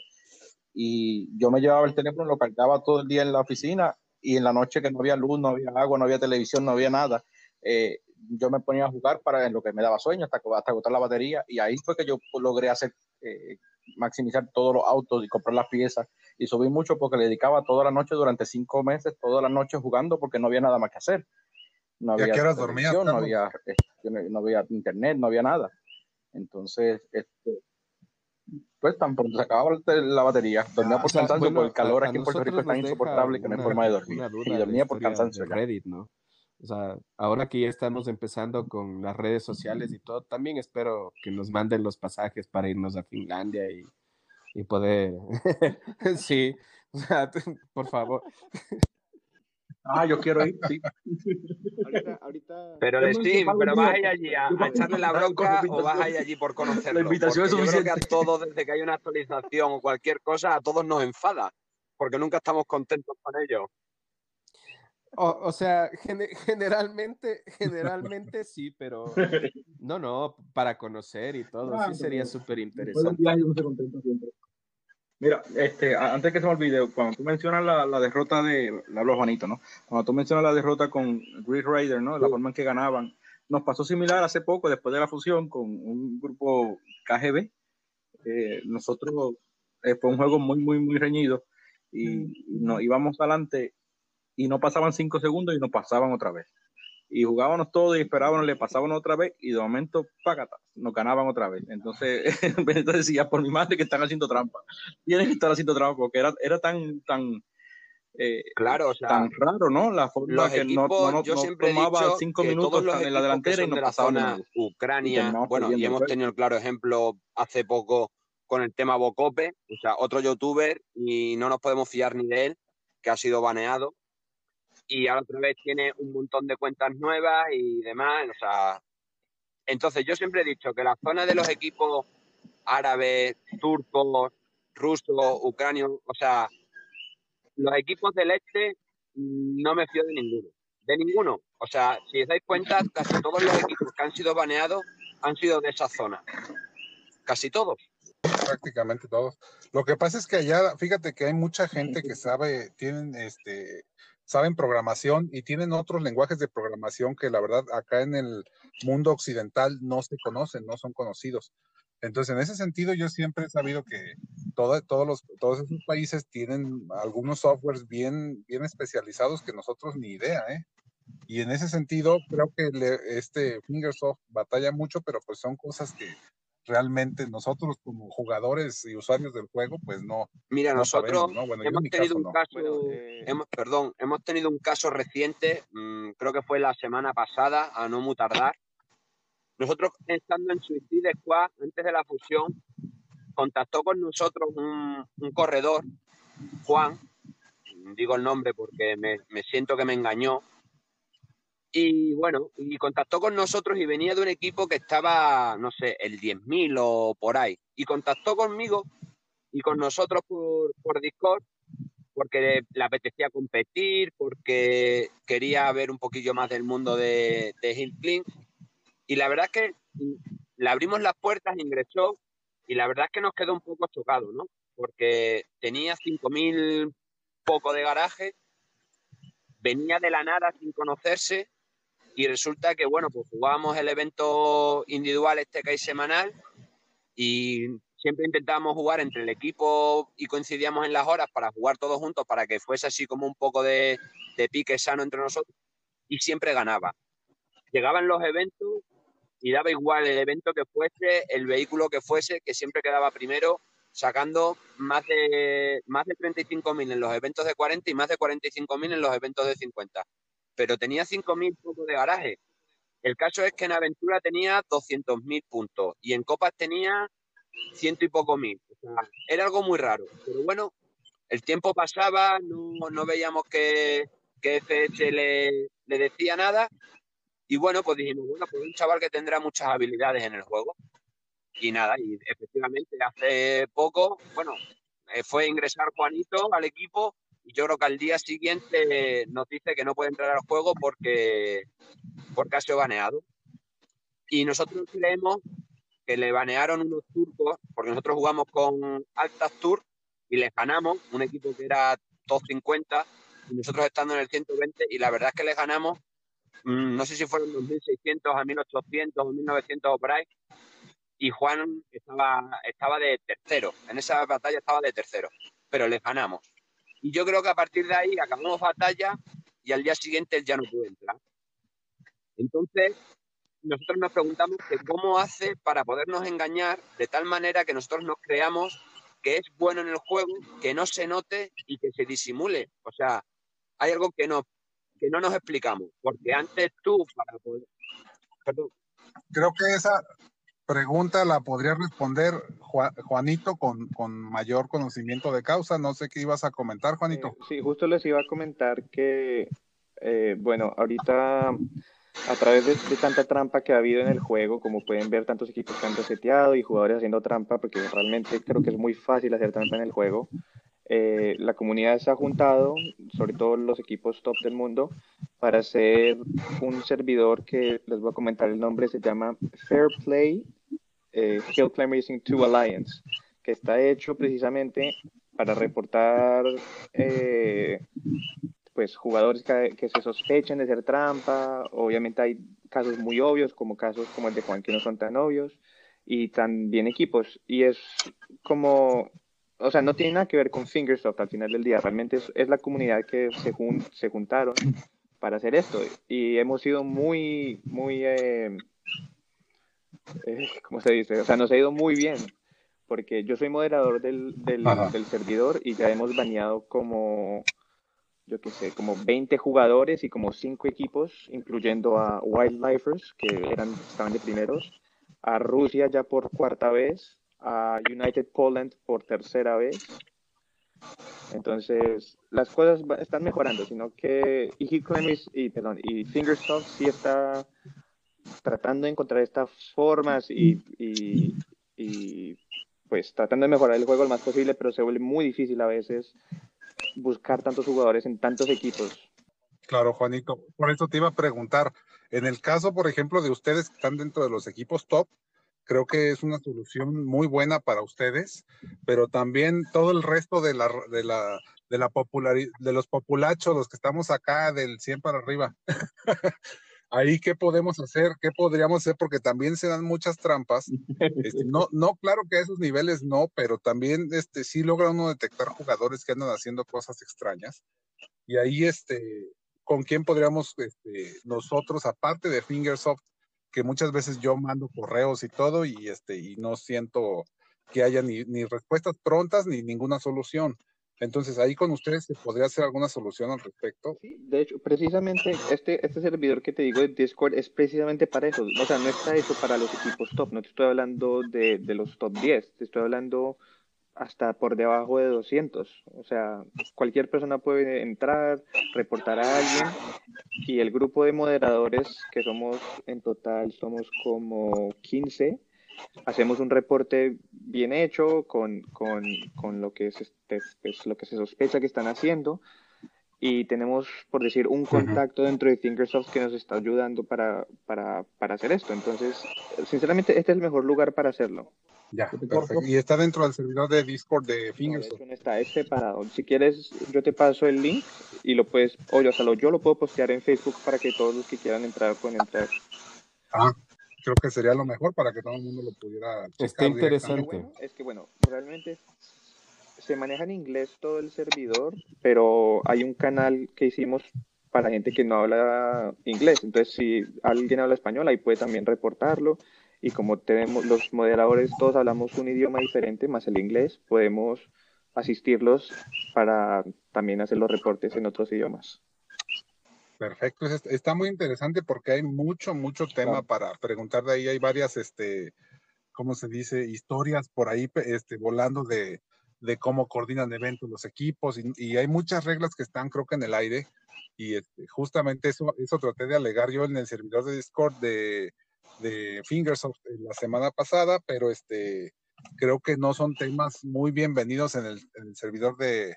y yo me llevaba el teléfono, lo cargaba todo el día en la oficina y en la noche que no había luz, no había agua, no había televisión, no había nada, eh, yo me ponía a jugar para en lo que me daba sueño hasta, hasta agotar la batería y ahí fue que yo logré hacer, eh, maximizar todos los autos y comprar las piezas y subí mucho porque le dedicaba toda la noche durante cinco meses, toda la noche jugando porque no había nada más que hacer. No había, no había, este, no había internet, no había nada. Entonces, este, pues tan pronto se acababa la batería, dormía por cansancio, por el calor aquí en Puerto Rico es tan insoportable que no hay forma de dormir. Y dormía por cansancio. Reddit, ¿no? O sea, ahora que ya estamos empezando con las redes sociales y todo, también espero que nos manden los pasajes para irnos a Finlandia y, y poder. sí, o sea, por favor. Ah, yo quiero ir, sí. ahorita, ahorita... Pero sí, pero vas a ir allí a, echarle la bronca o vas a ir allí por conocerlo. La invitación es suficiente. Yo creo que a todos, desde que hay una actualización o cualquier cosa, a todos nos enfada, porque nunca estamos contentos con ello. O, sea, generalmente, generalmente sí, pero no, no, para conocer y todo, sí sería súper interesante. Mira, este, antes que se me olvide, cuando tú mencionas la, la derrota de, la hablo Juanito, ¿no? Cuando tú mencionas la derrota con Grid Raider, ¿no? La forma en que ganaban, nos pasó similar hace poco, después de la fusión, con un grupo KGB. Eh, nosotros, eh, fue un juego muy, muy, muy reñido y, y nos íbamos adelante y no pasaban cinco segundos y nos pasaban otra vez y jugábamos todo y esperábamos, le pasaban otra vez y de momento, págata, nos ganaban otra vez. Entonces, Benito decía, por mi madre que están haciendo trampa. Tienen que estar haciendo trampa porque era, era tan, tan, eh, claro, o sea, tan raro, ¿no? La forma que no, no, yo siempre tomaba cinco minutos en la delantera y no de la zona Ucrania, bueno, y hemos tenido el claro ejemplo hace poco con el tema Bocope, o sea, otro youtuber y no nos podemos fiar ni de él, que ha sido baneado y ahora otra vez tiene un montón de cuentas nuevas y demás. O sea, entonces yo siempre he dicho que la zona de los equipos árabes, turcos, rusos, ucranios, o sea, los equipos del este no me fío de ninguno. De ninguno. O sea, si os dais cuenta, casi todos los equipos que han sido baneados han sido de esa zona. Casi todos. Prácticamente todos. Lo que pasa es que allá, fíjate que hay mucha gente que sabe, tienen este saben programación y tienen otros lenguajes de programación que la verdad acá en el mundo occidental no se conocen, no son conocidos. Entonces, en ese sentido, yo siempre he sabido que todos, todos esos países tienen algunos softwares bien, bien especializados que nosotros ni idea, ¿eh? Y en ese sentido, creo que este Fingersoft batalla mucho, pero pues son cosas que realmente nosotros como jugadores y usuarios del juego, pues no. Mira, nosotros hemos tenido un caso, eh, hemos, perdón, hemos tenido un caso reciente, mm, creo que fue la semana pasada, a no muy tardar, nosotros estando en Suicide Squad, antes de la fusión, contactó con nosotros un, corredor, Juan, digo el nombre porque me, siento que me engañó, y bueno, y contactó con nosotros y venía de un equipo que estaba, no sé, el 10.000 o por ahí. Y contactó conmigo y con nosotros por, por Discord porque le apetecía competir, porque quería ver un poquillo más del mundo de, de Y la verdad es que le abrimos las puertas, ingresó y la verdad es que nos quedó un poco chocado, ¿no? Porque tenía 5.000 poco de garaje, venía de la nada sin conocerse y resulta que, bueno, pues jugábamos el evento individual este que hay semanal y siempre intentábamos jugar entre el equipo y coincidíamos en las horas para jugar todos juntos para que fuese así como un poco de, pique sano entre nosotros y siempre ganaba. Llegaban los eventos y daba igual el evento que fuese, el vehículo que fuese, que siempre quedaba primero, sacando más de, más de 35.000 en los eventos de 40 y más de 45.000 en los eventos de 50. Pero tenía 5.000 puntos de garaje. El caso es que en Aventura tenía 200.000 puntos y en Copas tenía ciento y poco mil. era algo muy raro. Pero bueno, el tiempo pasaba, no, veíamos que, que le, le decía nada y bueno, pues dijimos, bueno, pues un chaval que tendrá muchas habilidades en el juego. Y nada, y efectivamente hace poco, bueno, eh, fue ingresar Juanito al equipo y yo creo que al día siguiente nos dice que no puede entrar al juego porque, porque ha sido baneado. Y nosotros creemos que le banearon unos turcos, porque nosotros jugamos con Altas Tour y les ganamos, un equipo que era top 50, y nosotros estando en el 120, y la verdad es que les ganamos Mm, no sé si fueron 2.600 a 1.800 o 1.900 o por ahí, y Juan estaba, estaba de tercero, en esa batalla estaba de tercero, pero les ganamos. Y yo creo que a partir de ahí acabamos batalla y al día siguiente él ya no pudo entrar. Entonces, nosotros nos preguntamos cómo hace para podernos engañar de tal manera que nosotros nos creamos que es bueno en el juego, que no se note y que se disimule. O sea, hay algo que no, que no nos explicamos, porque antes tú, para poder... Perdón. Creo que esa pregunta la podría responder Juanito con, con, mayor conocimiento de causa. No sé qué ibas a comentar, Juanito. Eh, sí, justo les iba a comentar que, eh, bueno, ahorita a través de, de, tanta trampa que ha habido en el juego, como pueden ver, tantos equipos que han reseteado y jugadores haciendo trampa, porque realmente creo que es muy fácil hacer trampa en el juego. Eh, la comunidad se ha juntado, sobre todo los equipos top del mundo, para hacer un servidor que les voy a comentar el nombre, se llama Fair Play eh, Hill Climb Racing 2 Alliance, que está hecho precisamente para reportar eh, pues jugadores que, se sospechen de ser trampa. Obviamente hay casos muy obvios, como casos como el de Juan, que no son tan obvios, y también equipos. Y es como o sea, no tiene nada que ver con Fingersoft al final del día, realmente es, la comunidad que se, se juntaron para hacer esto. Y hemos sido muy, muy, eh, eh, ¿cómo se dice? O sea, nos ha ido muy bien porque yo soy moderador del, del, del servidor y ya hemos baneado como, yo qué sé, como 20 jugadores y como 5 equipos, incluyendo a Wildlifers, que eran, estaban de primeros, a Rusia ya por cuarta vez, a United Poland por tercera vez. Entonces, las cosas están mejorando, sino que y, y, perdón, y Fingersoft sí está tratando de encontrar estas formas y, y, y, pues tratando de mejorar el juego lo más posible, pero se vuelve muy difícil a veces buscar tantos jugadores en tantos equipos. Claro, Juanito, por eso te iba a preguntar, en el caso, por ejemplo, de ustedes que están dentro de los equipos top, creo que es una solución muy buena para ustedes, pero también todo el resto de la, de la, de la popularidad, de los populachos, los que estamos acá del 100 para arriba. Ahí, ¿qué podemos hacer? ¿Qué podríamos hacer? Porque también se dan muchas trampas. Este, no, no, claro que a esos niveles no, pero también este, sí logra uno detectar jugadores que andan haciendo cosas extrañas. Y ahí, este, ¿con quién podríamos este, nosotros, aparte de Fingersoft, que muchas veces yo mando correos y todo y, este, y no siento que haya ni, respuestas prontas ni ninguna solución. Entonces, ahí con ustedes se podría hacer alguna solución al respecto. Sí, de hecho, precisamente este, este servidor que te digo de Discord es precisamente para eso. O sea, no está hecho para los equipos top. No te estoy hablando de, de los top 10. Te estoy hablando hasta por debajo de 200. O sea, cualquier persona puede entrar, reportar a alguien y el grupo de moderadores, que somos en total, somos como 15, hacemos un reporte bien hecho con, con, con lo, que se, pues, lo que se sospecha que están haciendo y tenemos, por decir, un contacto dentro de Thinkersoft que nos está ayudando para, para, para hacer esto. Entonces, sinceramente, este es el mejor lugar para hacerlo. Ya, perfecto. Y está dentro del servidor de Discord de Fingersoft. No, está, es separado. Si quieres, yo te paso el link y lo puedes, o yo, o yo lo puedo postear en Facebook para que todos los que quieran entrar puedan entrar. Ah, creo que sería lo mejor para que todo el mundo lo pudiera. Está interesante. es que bueno, realmente se maneja en inglés todo el servidor, pero hay un canal que hicimos para gente que no habla inglés. Entonces, si alguien habla español, ahí puede también reportarlo y como tenemos los moderadores, todos hablamos un idioma diferente, más el inglés, podemos asistirlos para también hacer los reportes en otros idiomas. Perfecto, está muy interesante porque hay mucho, mucho tema para preguntar de ahí. Hay varias, este, ¿cómo se dice? Historias por ahí este, volando de, de cómo coordinan eventos los equipos y, hay muchas reglas que están, creo que en el aire. Y este, justamente eso, eso traté de alegar yo en el servidor de Discord de, de Fingersoft la semana pasada, pero este creo que no son temas muy bienvenidos en el, servidor de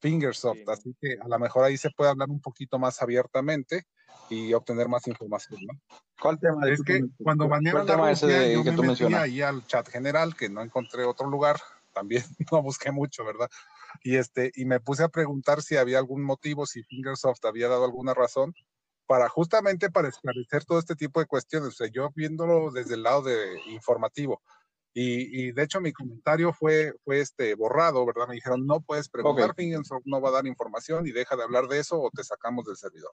Fingersoft, así que a lo mejor ahí se puede hablar un poquito más abiertamente y obtener más información, ¿no? ¿Cuál tema? Es que cuando banearon la Rusia, yo me metí ahí al chat general, que no encontré otro lugar, también no busqué mucho, ¿verdad? Y este, y me puse a preguntar si había algún motivo, si Fingersoft había dado alguna razón, para justamente para esclarecer todo este tipo de cuestiones. O sea, yo viéndolo desde el lado de informativo. Y, y, de hecho mi comentario fue, fue este borrado, ¿verdad? Me dijeron, no puedes preguntar, okay. no va a dar información y deja de hablar de eso o te sacamos del servidor.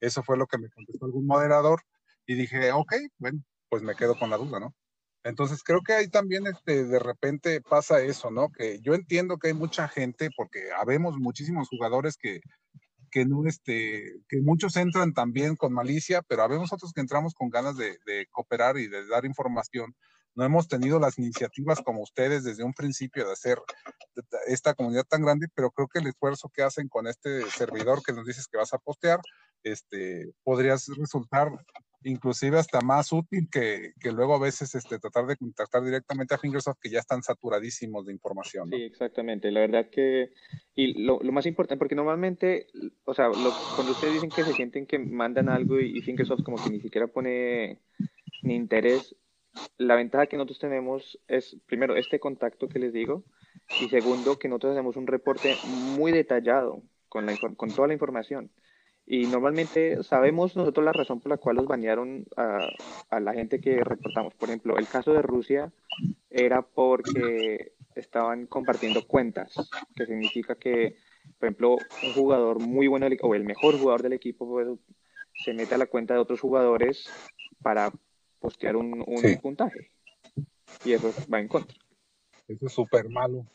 Eso fue lo que me contestó algún moderador y dije, ok, bueno, pues me quedo con la duda, ¿no? Entonces creo que ahí también este, de repente pasa eso, ¿no? Que yo entiendo que hay mucha gente, porque habemos muchísimos jugadores que que no, este, que muchos entran también con malicia, pero habemos otros que entramos con ganas de, cooperar y de dar información. No hemos tenido las iniciativas como ustedes desde un principio de hacer esta comunidad tan grande, pero creo que el esfuerzo que hacen con este servidor que nos dices que vas a postear, este, podría resultar inclusive hasta más útil que, que, luego a veces este, tratar de contactar directamente a Fingersoft que ya están saturadísimos de información. Sí, exactamente. La verdad que, y lo, lo más importante, porque normalmente, o sea, cuando ustedes dicen que se sienten que mandan algo y, y Fingersoft como que ni siquiera pone ni interés, la ventaja que nosotros tenemos es, primero, este contacto que les digo, y segundo, que nosotros hacemos un reporte muy detallado con, la, con toda la información. Y normalmente sabemos nosotros la razón por la cual los banearon a, a, la gente que reportamos. Por ejemplo, el caso de Rusia era porque estaban compartiendo cuentas, que significa que, por ejemplo, un jugador muy bueno o el mejor jugador del equipo pues, se mete a la cuenta de otros jugadores para postear un, un puntaje. Y eso va en contra. Eso es súper malo.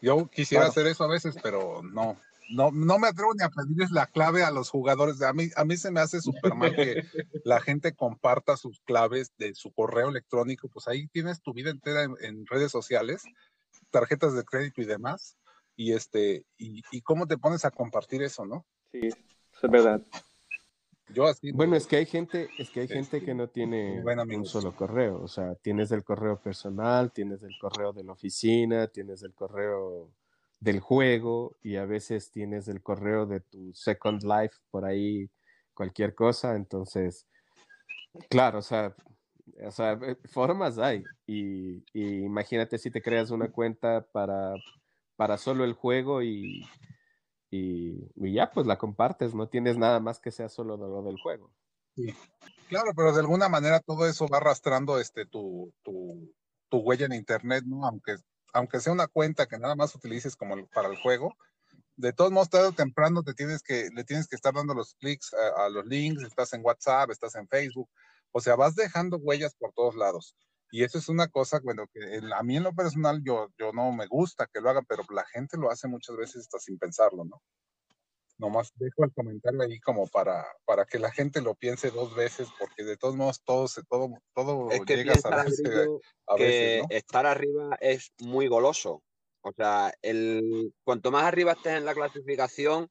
Yo quisiera hacer eso a veces, pero no, no, no me atrevo ni a pedirles la clave a los jugadores. A mí, a mí se me hace súper mal que la gente comparta sus claves de su correo electrónico. Pues ahí tienes tu vida entera en, redes sociales, tarjetas de crédito y demás. Y este, y, y, cómo te pones a compartir eso, ¿no? Sí, es verdad. Yo así. Bueno, es que hay gente, es que hay gente que este, no tiene un solo correo. O sea, tienes el correo personal, tienes el correo de la oficina, tienes el correo del juego y a veces tienes el correo de tu Second Life por ahí, cualquier cosa. Entonces, claro, o sea, eh, formas hay. Y, imagínate si te creas una cuenta para, para solo el juego y, y, ya, pues la compartes, no tienes nada más que sea solo de lo del juego. Sí. Claro, pero de alguna manera todo eso va arrastrando este tu, tu, tu huella en internet, ¿no? Aunque aunque sea una cuenta que nada más utilices como para el juego, de todos modos, tarde o temprano te tienes que, le tienes que estar dando los clics a, los links, estás en WhatsApp, estás en Facebook, o sea, vas dejando huellas por todos lados. Y eso es una cosa, bueno, que a mí en lo personal yo, yo no me gusta que lo hagan, pero la gente lo hace muchas veces hasta sin pensarlo, ¿no? Nomás dejo el comentario ahí como para, para que la gente lo piense dos veces, porque de todos modos todo, se, todo, todo es que llega a, a que estar arriba es muy goloso. O sea, el, cuanto más arriba estés en la clasificación,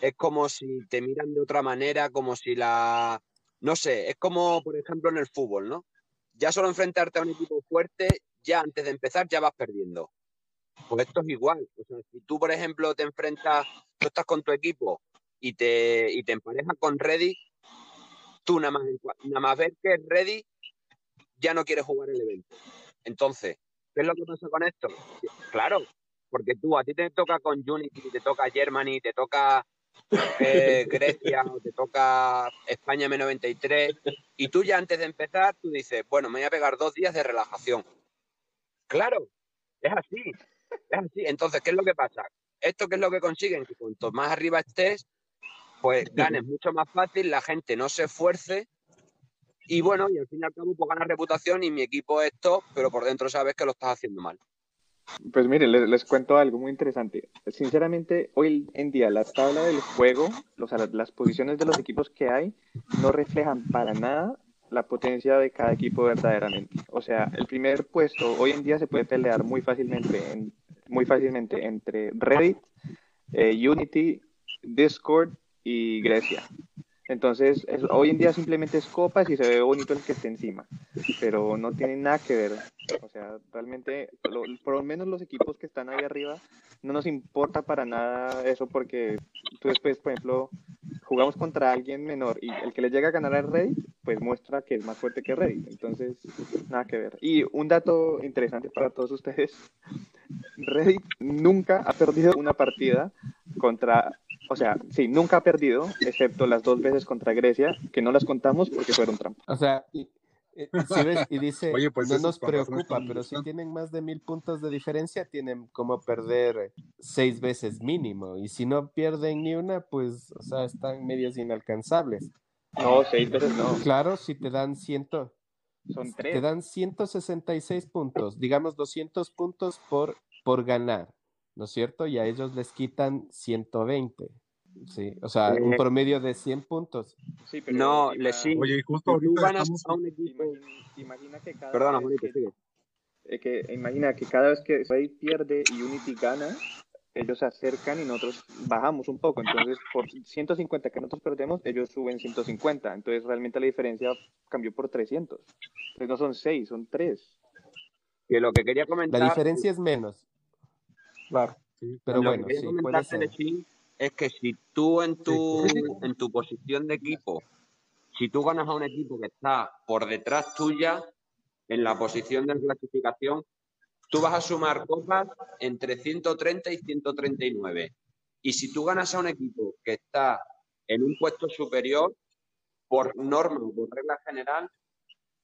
es como si te miran de otra manera, como si la... No sé, es como, por ejemplo, en el fútbol, ¿no? Ya solo enfrentarte a un equipo fuerte, ya antes de empezar ya vas perdiendo. Pues esto es igual. O sea, si tú, por ejemplo, te enfrentas, tú estás con tu equipo y te, y te emparejas con Reddy, tú nada más, nada más ver que es Reddy, ya no quieres jugar el evento. Entonces, ¿qué es lo que pasa con esto? Claro, porque tú, a ti te toca con Unity, te toca Germany, te toca eh, Grecia o te toca España M93 y tú ya antes de empezar tú dices, bueno, me voy a pegar dos días de relajación. Claro, es así. Entonces, ¿qué es lo que pasa? ¿Esto qué es lo que consiguen? Que cuanto más arriba estés, pues ganes mucho más fácil, la gente no se esfuerce y bueno, y al fin y al cabo pues ganas reputación y mi equipo es top, pero por dentro sabes que lo estás haciendo mal. Pues mire, les, cuento algo muy interesante. Sinceramente, hoy en día la tabla del juego, o sea, las posiciones de los equipos que hay, no reflejan para nada la potencia de cada equipo verdaderamente. O sea, el primer puesto hoy en día se puede pelear muy fácilmente, muy fácilmente entre Reddit, eh, Unity, Discord y Grecia. Entonces, hoy en día simplemente es copas y se ve bonito el que esté encima, pero no tiene nada que ver. O sea, realmente, por lo menos los equipos que están ahí arriba, no nos importa para nada eso porque tú después, por ejemplo, jugamos contra alguien menor y el que le llega a ganar al Rey, pues muestra que es más fuerte que Rey. Entonces, nada que ver. Y un dato interesante para todos ustedes, Reddit nunca ha perdido una partida contra o sea, sí, nunca ha perdido, excepto las dos veces contra Grecia, que no las contamos porque fueron trampas. O sea, y, y dice, pues no nos preocupa, pero si tienen más de mil puntos de diferencia, tienen como perder seis veces mínimo. Y si no pierden ni una, pues, o sea, están medios inalcanzables. No, seis veces no. Claro, si te dan ciento. Son tres. Te dan 166 puntos, digamos 200 puntos por, por ganar, ¿no es cierto? Y a ellos les quitan 120. Sí, o sea, un promedio de 100 puntos. Sí, pero no, le sí. Oye, justo ahorita ganas a un equipo. Imagina, que cada Perdona, vez que, eh, que, imagina que cada vez que pierde y Unity gana, ellos se acercan y nosotros bajamos un poco. Entonces, por 150 que nosotros perdemos, ellos suben 150. Entonces, realmente la diferencia cambió por 300. Entonces, no son 6, son 3. Que lo que quería comentar. La diferencia es menos. Claro. Pero bueno, sí, puede ser es que si tú en tu, en tu posición de equipo, si tú ganas a un equipo que está por detrás tuya, en la posición de clasificación, tú vas a sumar copas entre 130 y 139. Y si tú ganas a un equipo que está en un puesto superior, por norma o por regla general,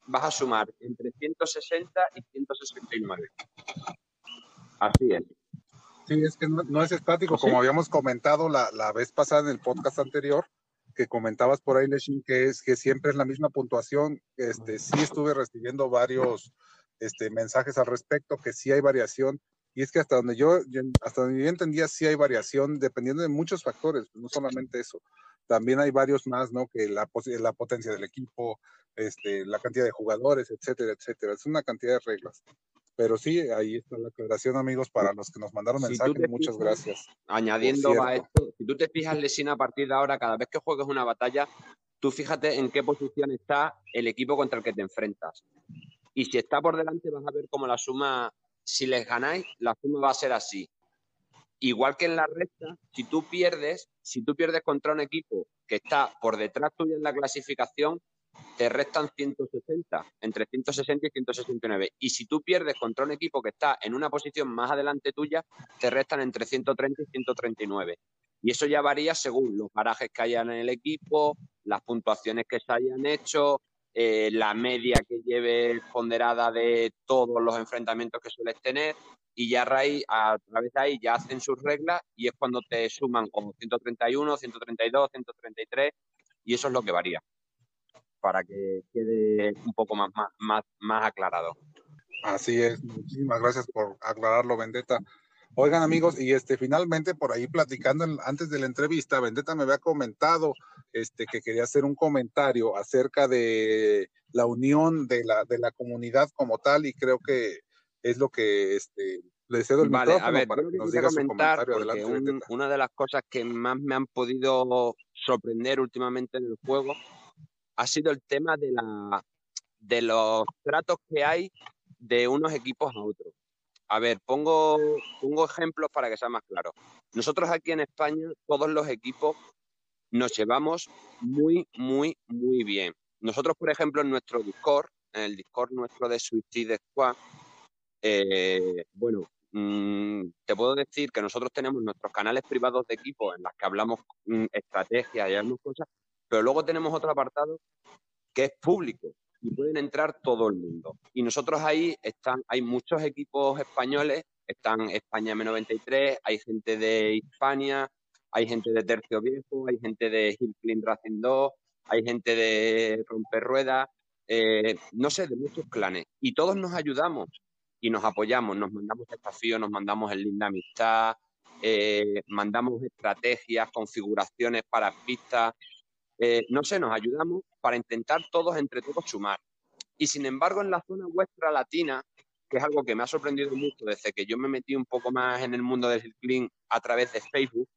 vas a sumar entre 160 y 169. Así es. Sí, es que no, es estático, como habíamos comentado la, vez pasada en el podcast anterior, que comentabas por ahí, Leshin, que es que siempre es la misma puntuación. Este, sí estuve recibiendo varios este, mensajes al respecto, que sí hay variación. Y es que hasta donde yo, hasta donde yo entendía, sí hay variación dependiendo de muchos factores, no solamente eso. También hay varios más, ¿no? Que la, la potencia del equipo, este, la cantidad de jugadores, etcétera, etcétera. Es una cantidad de reglas. Pero sí, ahí está la aclaración, amigos, para los que nos mandaron mensajes. Muchas gracias. Añadiendo a esto, si tú te fijas, Lesina, a partir de ahora, cada vez que juegues una batalla, tú fíjate en qué posición está el equipo contra el que te enfrentas. Y si está por delante, vas a ver cómo la suma, si les ganáis, la suma va a ser así. Igual que en la recta, si tú pierdes, si tú pierdes contra un equipo que está por detrás tuyo en la clasificación, te restan 160, entre 160 y 169. Y si tú pierdes contra un equipo que está en una posición más adelante tuya, te restan entre 130 y 139. Y eso ya varía según los parajes que hayan en el equipo, las puntuaciones que se hayan hecho, eh, la media que lleve ponderada de todos los enfrentamientos que sueles tener. Y ya a, través de ahí ya hacen sus reglas y es cuando te suman como 131, 132, 133 y eso es lo que varía. Para que quede un poco más, más, más, aclarado. Así es, muchísimas gracias por aclararlo, Vendetta. Oigan amigos, y este finalmente por ahí platicando antes de la entrevista, Vendetta me había comentado este, que quería hacer un comentario acerca de la unión de la, de la comunidad como tal y creo que es lo que este, le cedo el vale, a ver, para que nos diga su comentario. Adelante, una de las cosas que más me han podido sorprender últimamente en el juego ha sido el tema de, la, de los tratos que hay de unos equipos a otros. A ver, pongo, pongo ejemplos para que sea más claro. Nosotros aquí en España, todos los equipos nos llevamos muy, muy, muy bien. Nosotros, por ejemplo, en nuestro Discord, en el Discord nuestro de Suicide Squad, eh, bueno, mm, te puedo decir que nosotros tenemos nuestros canales privados de equipo en los que hablamos mm, estrategias y algunas cosas, pero luego tenemos otro apartado que es público y pueden entrar todo el mundo. Y nosotros ahí están, hay muchos equipos españoles, están España M93, hay gente de Hispania, hay gente de Tercio Viejo, hay gente de Hill Clean Racing 2, hay gente de Romper Ruedas, eh, no sé, de muchos clanes. Y todos nos ayudamos y nos apoyamos, nos mandamos desafíos, nos mandamos el link de amistad, eh, mandamos estrategias, configuraciones para pistas, eh, no sé, nos ayudamos para intentar todos entre todos sumar. Y sin embargo, en la zona vuestra latina, que es algo que me ha sorprendido mucho desde que yo me metí un poco más en el mundo del clean a través de Facebook,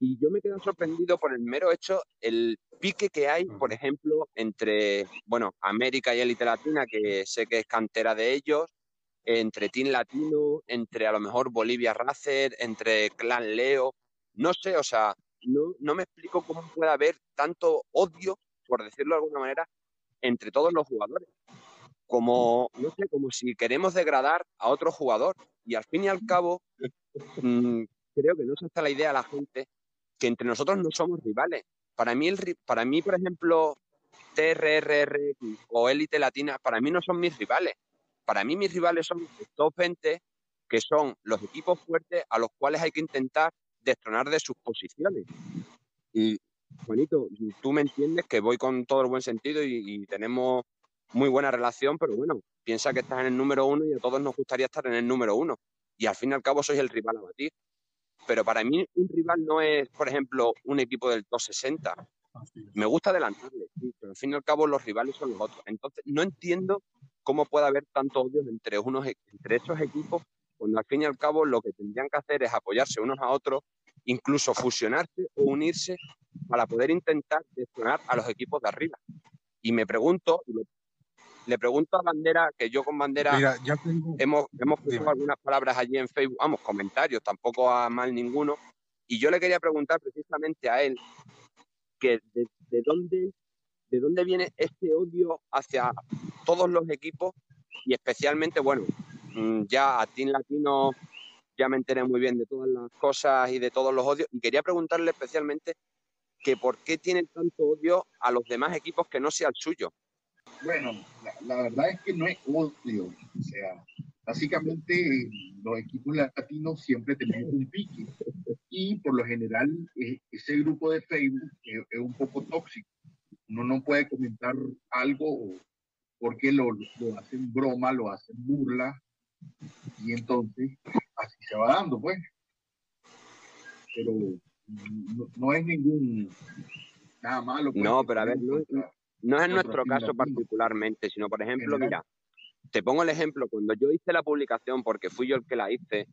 y yo me quedo sorprendido por el mero hecho, el pique que hay, por ejemplo, entre, bueno, América y Elite Latina, que sé que es cantera de ellos, entre Team Latino, entre a lo mejor Bolivia Racer, entre Clan Leo, no sé, o sea, no, me explico cómo puede haber tanto odio, por decirlo de alguna manera, entre todos los jugadores. Como, no sé, como si queremos degradar a otro jugador. Y al fin y al cabo, mm, creo que no se está la idea a la gente que entre nosotros no somos rivales. Para mí, para mí por ejemplo, TRRR o Élite Latina, para mí no son mis rivales. Para mí mis rivales son estos 20 que son los equipos fuertes a los cuales hay que intentar destronar de sus posiciones. Y, Juanito, tú me entiendes que voy con todo el buen sentido y, tenemos muy buena relación, pero bueno, piensa que estás en el número uno y a todos nos gustaría estar en el número uno. Y al fin y al cabo sois el rival a batir. Pero para mí un rival no es, por ejemplo, un equipo del top 60. Me gusta adelantarle, pero al fin y al cabo los rivales son los otros. Entonces, no entiendo cómo puede haber tanto odio entre, unos, entre esos equipos cuando al fin y al cabo lo que tendrían que hacer es apoyarse unos a otros, incluso fusionarse o unirse para poder intentar gestionar a los equipos de arriba. Y me pregunto, le pregunto a Bandera, que yo con Bandera hemos, hemos puesto algunas palabras allí en Facebook, vamos, comentarios, tampoco a mal ninguno, y yo le quería preguntar precisamente a él que de, dónde, de dónde viene este odio hacia todos los equipos y especialmente, bueno, mm, ya a Team Latino ya me enteré muy bien de todas las cosas y de todos los odios y quería preguntarle especialmente que por qué tienen tanto odio a los demás equipos que no sea el suyo. Bueno, la, verdad es que no es odio. O sea, básicamente los equipos latinos siempre tenemos un pique. Y por lo general, e, ese grupo de Facebook es, un poco tóxico. Uno no puede comentar algo porque lo, lo hacen broma, lo hacen burla. Y entonces, así se va dando, pues. Pero no, es ningún nada malo. Pues, no, pero a ver, no, no es en nuestro caso particularmente, sino por ejemplo, mira, te pongo el ejemplo, cuando yo hice la publicación, porque fui yo el que la hice,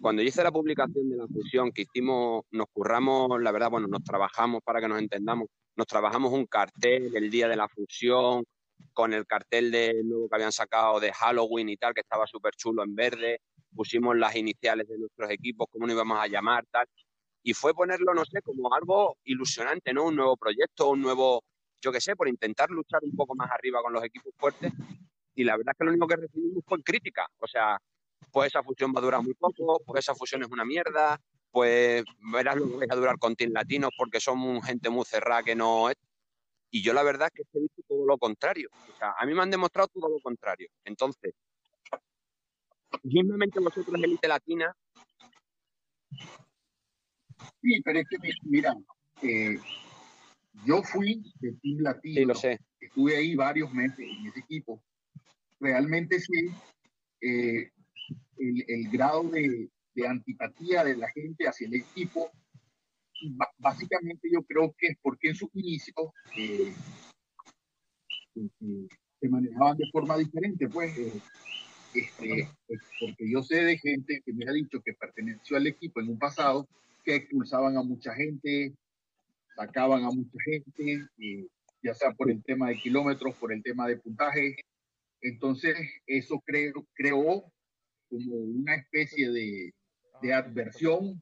cuando hice la publicación de la fusión que hicimos, nos curramos, la verdad, bueno, nos trabajamos para que nos entendamos, nos trabajamos un cartel el día de la fusión, con el cartel de nuevo que habían sacado de Halloween y tal, que estaba súper chulo en verde, pusimos las iniciales de nuestros equipos, cómo nos íbamos a llamar, tal, y fue ponerlo, no sé, como algo ilusionante, ¿no? Un nuevo proyecto, un nuevo, yo qué sé, por intentar luchar un poco más arriba con los equipos fuertes. Y la verdad es que lo único que recibimos fue crítica. O sea, pues esa fusión va a durar muy poco, pues esa fusión es una mierda, pues verás lo que vais a durar con Team Latinos porque somos gente muy cerrada que no es. Y yo la verdad es que he visto todo lo contrario. O sea, a mí me han demostrado todo lo contrario. Entonces, mismamente vosotros, Elite Latina. Sí, pero es que, mira, eh, yo fui de Team Latino. lo sé. Estuve ahí varios meses en ese equipo. Realmente sí, eh, el, el, grado de, de, antipatía de la gente hacia el equipo, básicamente yo creo que es porque en sus inicios eh, se manejaban de forma diferente, pues. Este, pues, porque yo sé de gente que me ha dicho que perteneció al equipo en un pasado que expulsaban a mucha gente, sacaban a mucha gente, eh, ya sea por el tema de kilómetros, por el tema de puntaje. Entonces, eso creo, creó como una especie de, de adversión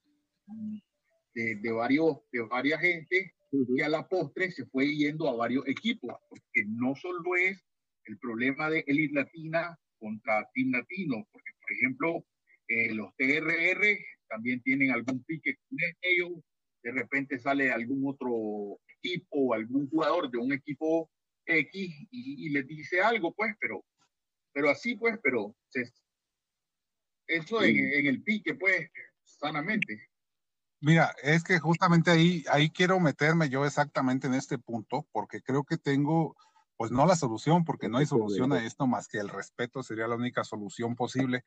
de, de, varios, de varias gente y a la postre se fue yendo a varios equipos, porque no solo es el problema de Elite Latina contra Team Latino, porque por ejemplo, eh, los TRR también tienen algún pique con ellos, de repente sale algún otro equipo o algún jugador de un equipo X y, les dice algo, pues, pero, pero así, pues, pero eso en, en, el pique, pues, sanamente. Mira, es que justamente ahí, ahí quiero meterme yo exactamente en este punto, porque creo que tengo, pues no la solución, porque no hay solución a esto más que el respeto sería la única solución posible.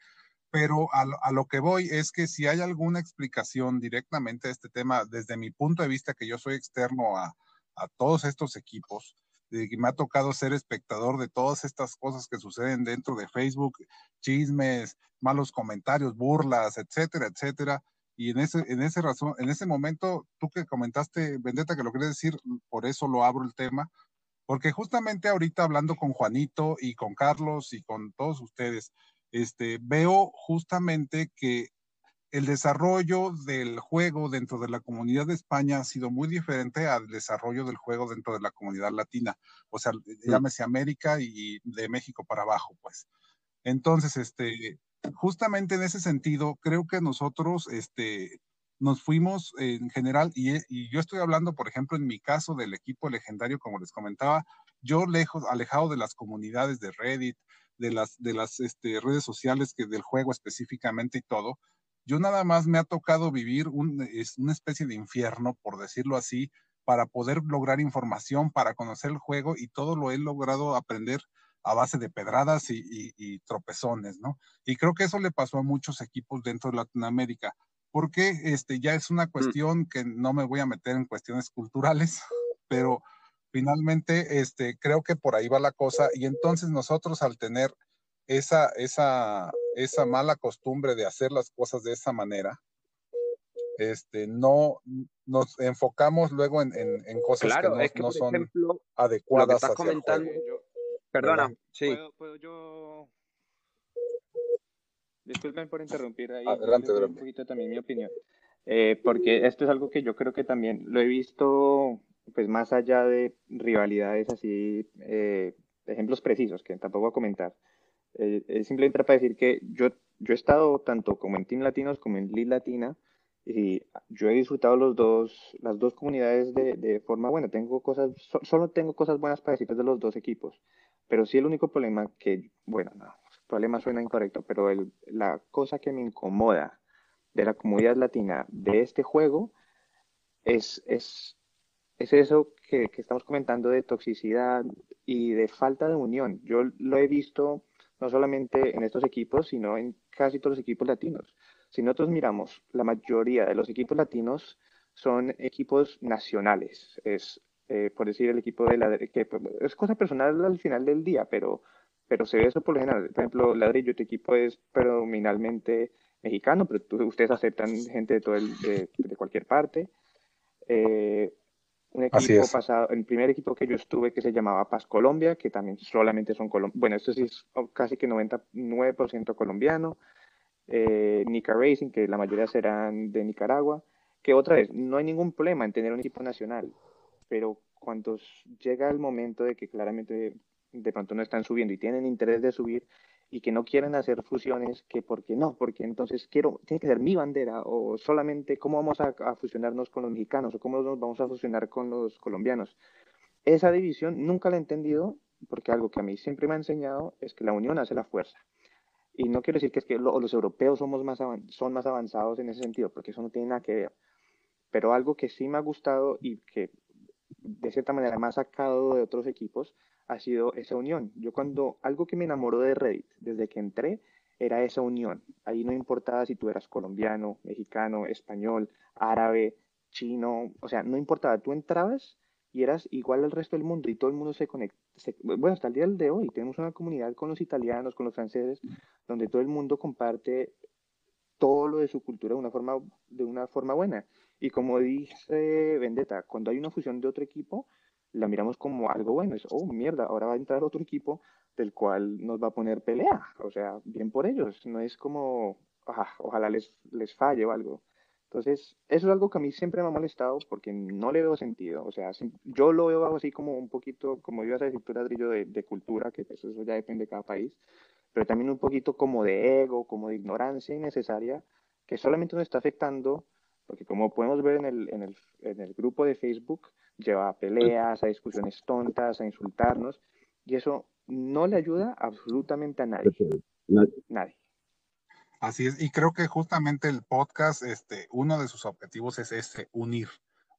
Pero a, lo que voy es que si hay alguna explicación directamente a este tema, desde mi punto de vista, que yo soy externo a, a todos estos equipos, de que me ha tocado ser espectador de todas estas cosas que suceden dentro de Facebook, chismes, malos comentarios, burlas, etcétera, etcétera. Y en ese, en ese razón, en ese momento, tú que comentaste, Vendetta, que lo quieres decir, por eso lo abro el tema, porque justamente ahorita hablando con Juanito y con Carlos y con todos ustedes, este, veo justamente que el desarrollo del juego dentro de la comunidad de España ha sido muy diferente al desarrollo del juego dentro de la comunidad latina, o sea, llámese América y de México para abajo, pues. Entonces, este, justamente en ese sentido, creo que nosotros, este, nos fuimos en general, y, y, yo estoy hablando, por ejemplo, en mi caso del equipo legendario, como les comentaba, yo lejos, alejado de las comunidades de Reddit, de las, este, redes sociales que del juego específicamente y todo, yo nada más me ha tocado vivir es una especie de infierno, por decirlo así, para poder lograr información, para conocer el juego y todo lo he logrado aprender a base de pedradas y, tropezones, ¿no? Y creo que eso le pasó a muchos equipos dentro de Latinoamérica, porque este, ya es una mm. cuestión que no me voy a meter en cuestiones culturales, pero finalmente este, creo que por ahí va la cosa y entonces nosotros al tener esa, esa, esa mala costumbre de hacer las cosas de esa manera, este, no nos enfocamos luego en, en, cosas que no, son adecuadas. Lo comentando, Perdona, sí. ¿Puedo, yo... Disculpen por interrumpir ahí. Adelante, Un poquito también mi opinión. Eh, porque esto es algo que yo creo que también lo he visto, pues más allá de rivalidades así, eh, ejemplos precisos, que tampoco voy a comentar. Eh, es simplemente para decir que yo, yo he estado tanto como en Team Latinos como en League Latina y yo he disfrutado los dos, las dos comunidades de, de forma buena. Tengo cosas, solo tengo cosas buenas para decir de los dos equipos. Pero sí el único problema que, bueno, no, problema suena incorrecto, pero el, la cosa que me incomoda de la comunidad latina de este juego es, es, es eso que, que, estamos comentando de toxicidad y de falta de unión. Yo lo he visto no solamente en estos equipos, sino en casi todos los equipos latinos. Si nosotros miramos, la mayoría de los equipos latinos son equipos nacionales. Es eh, por decir el equipo de ladrillo, que es cosa personal al final del día, pero, pero se ve eso por lo general. Por ejemplo, ladrillo, tu equipo es predominantemente mexicano, pero ustedes aceptan gente de, todo el, de, cualquier parte. Eh, un equipo pasado, el primer equipo que yo estuve que se llamaba Paz Colombia, que también solamente son colombianos, bueno, esto sí es casi que 99% colombiano, eh, Nica Racing, que la mayoría serán de Nicaragua, que otra vez, no hay ningún problema en tener un equipo nacional, pero cuando llega el momento de que claramente de pronto no están subiendo y tienen interés de subir y que no quieren hacer fusiones, que por qué no, porque entonces quiero, tiene que ser mi bandera o solamente cómo vamos a, fusionarnos con los mexicanos o cómo nos vamos a fusionar con los colombianos. Esa división nunca la he entendido porque algo que a mí siempre me ha enseñado es que la unión hace la fuerza. Y no quiero decir que, es que los europeos somos más son más avanzados en ese sentido, porque eso no tiene nada que ver. Pero algo que sí me ha gustado y que de cierta manera me ha sacado de otros equipos ha sido esa unión. Yo cuando, algo que me enamoró de Reddit desde que entré era esa unión. Ahí no importaba si tú eras colombiano, mexicano, español, árabe, chino, o sea, no importaba, tú entrabas y eras igual al resto del mundo y todo el mundo se conecta. bueno, hasta el día de hoy tenemos una comunidad con los italianos, con los franceses, donde todo el mundo comparte todo lo de su cultura de una forma, de una forma buena. Y como dice Vendetta, cuando hay una fusión de otro equipo, la miramos como algo bueno. Es, oh, mierda, ahora va a entrar otro equipo del cual nos va a poner pelea. O sea, bien por ellos. No es como, ah, ojalá les, les falle o algo. Entonces, eso es algo que a mí siempre me ha molestado porque no le veo sentido. O sea, yo lo veo así como un poquito, como ibas a decir tú, ladrillo de, de cultura, que pues eso ya depende de cada país, pero también un poquito como de ego, como de ignorancia innecesaria, que solamente nos está afectando, porque como podemos ver en el, en el, en el grupo de Facebook, lleva a peleas, a discusiones tontas, a insultarnos, y eso no le ayuda absolutamente a nadie. Nadie. Así es, y creo que justamente el podcast, este, uno de sus objetivos es este, unir,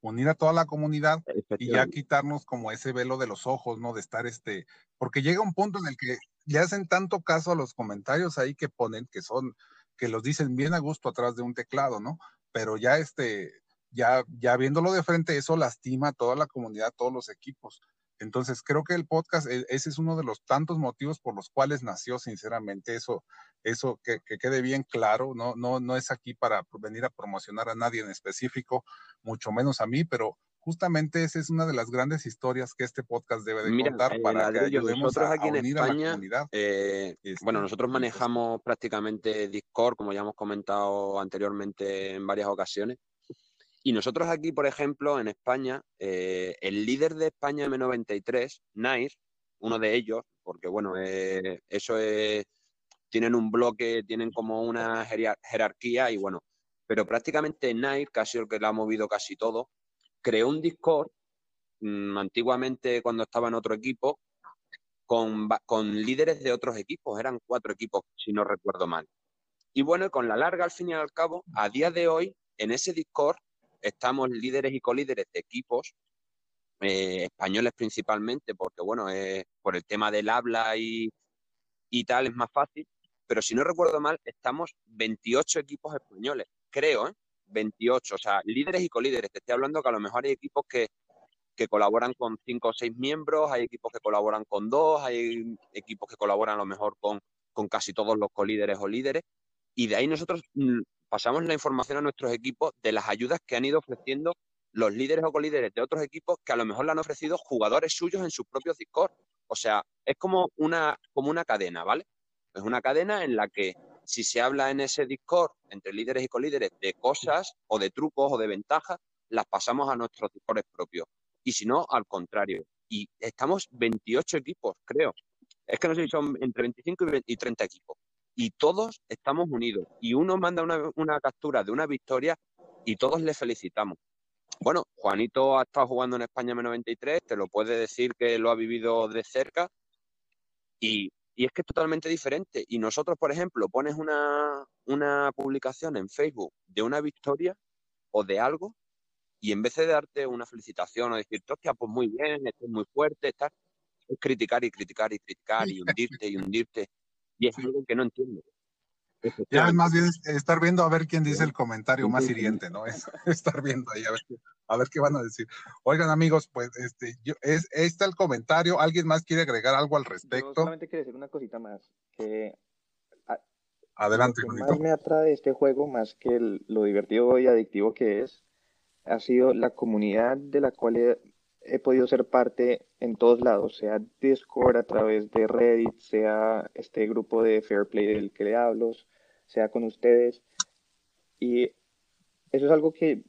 unir a toda la comunidad y ya quitarnos como ese velo de los ojos, ¿no? De estar este, porque llega un punto en el que le hacen tanto caso a los comentarios ahí que ponen, que son, que los dicen bien a gusto atrás de un teclado, ¿no? Pero ya este, ya, ya viéndolo de frente, eso lastima a toda la comunidad, a todos los equipos. Entonces, creo que el podcast, e, ese es uno de los tantos motivos por los cuales nació, sinceramente, eso, eso que, quede bien claro, no, no, no es aquí para venir a promocionar a nadie en específico, mucho menos a mí, pero justamente esa es una de las grandes historias que este podcast debe de contar eh, para que ayudemos a, aquí en España, eh, este, bueno, nosotros manejamos prácticamente Discord, como ya hemos comentado anteriormente en varias ocasiones, y nosotros aquí, por ejemplo, en España, eh, el líder de España M93, Nair, uno de ellos, porque bueno, eh, eso es, tienen un bloque, tienen como una jerarquía y bueno, pero prácticamente Nair, casi el que lo ha movido casi todo, creó un Discord mm, antiguamente cuando estaba en otro equipo con, con líderes de otros equipos, eran cuatro equipos, si no recuerdo mal. Y bueno, con la larga, al fin y al cabo, a día de hoy, en ese Discord estamos líderes y colíderes de equipos, eh, españoles principalmente, porque bueno, por el tema del habla y, y tal es más fácil, pero si no recuerdo mal, estamos 28 equipos españoles, creo, ¿eh? 28, o sea, líderes y colíderes. Te estoy hablando que a lo mejor hay equipos que, que colaboran con 5 o 6 miembros, hay equipos que colaboran con 2, hay equipos que colaboran a lo mejor con, con casi todos los colíderes o líderes. Y de ahí nosotros mm, pasamos la información a nuestros equipos de las ayudas que han ido ofreciendo los líderes o colíderes de otros equipos que a lo mejor le han ofrecido jugadores suyos en sus propios Discord. O sea, es como una, como una cadena, ¿vale? Es una cadena en la que si se habla en ese Discord entre líderes y colíderes de cosas o de trucos o de ventajas, las pasamos a nuestros Discords propios. Y si no, al contrario. Y estamos 28 equipos, creo. Es que no sé si son entre 25 y 30 equipos y todos estamos unidos. Y uno manda una, captura de una victoria y todos le felicitamos. Bueno, Juanito ha estado jugando en España M93, te lo puede decir que lo ha vivido de cerca y, es que es totalmente diferente. Y nosotros, por ejemplo, pones una, una publicación en Facebook de una victoria o de algo y en vez de darte una felicitación o decir, hostia, pues muy bien, esto es muy fuerte, es criticar y criticar y criticar y hundirte y hundirte. Y es algo que no entiendo. Ya es más bien estar viendo a ver quién dice el comentario más hiriente, ¿no? Es estar viendo ahí a ver, qué van a decir. Oigan, amigos, pues este, yo, es, está el comentario. ¿Alguien más quiere agregar algo al respecto? Yo solamente quiero decir una cosita más. Que Adelante, lo que más me atrae este juego, más que lo divertido y adictivo que es, ha sido la comunidad de la cual he podido ser parte en todos lados, sea Discord, a través de Reddit, sea este grupo de Fair Play del que le hablo, sea con ustedes. Y eso es algo que,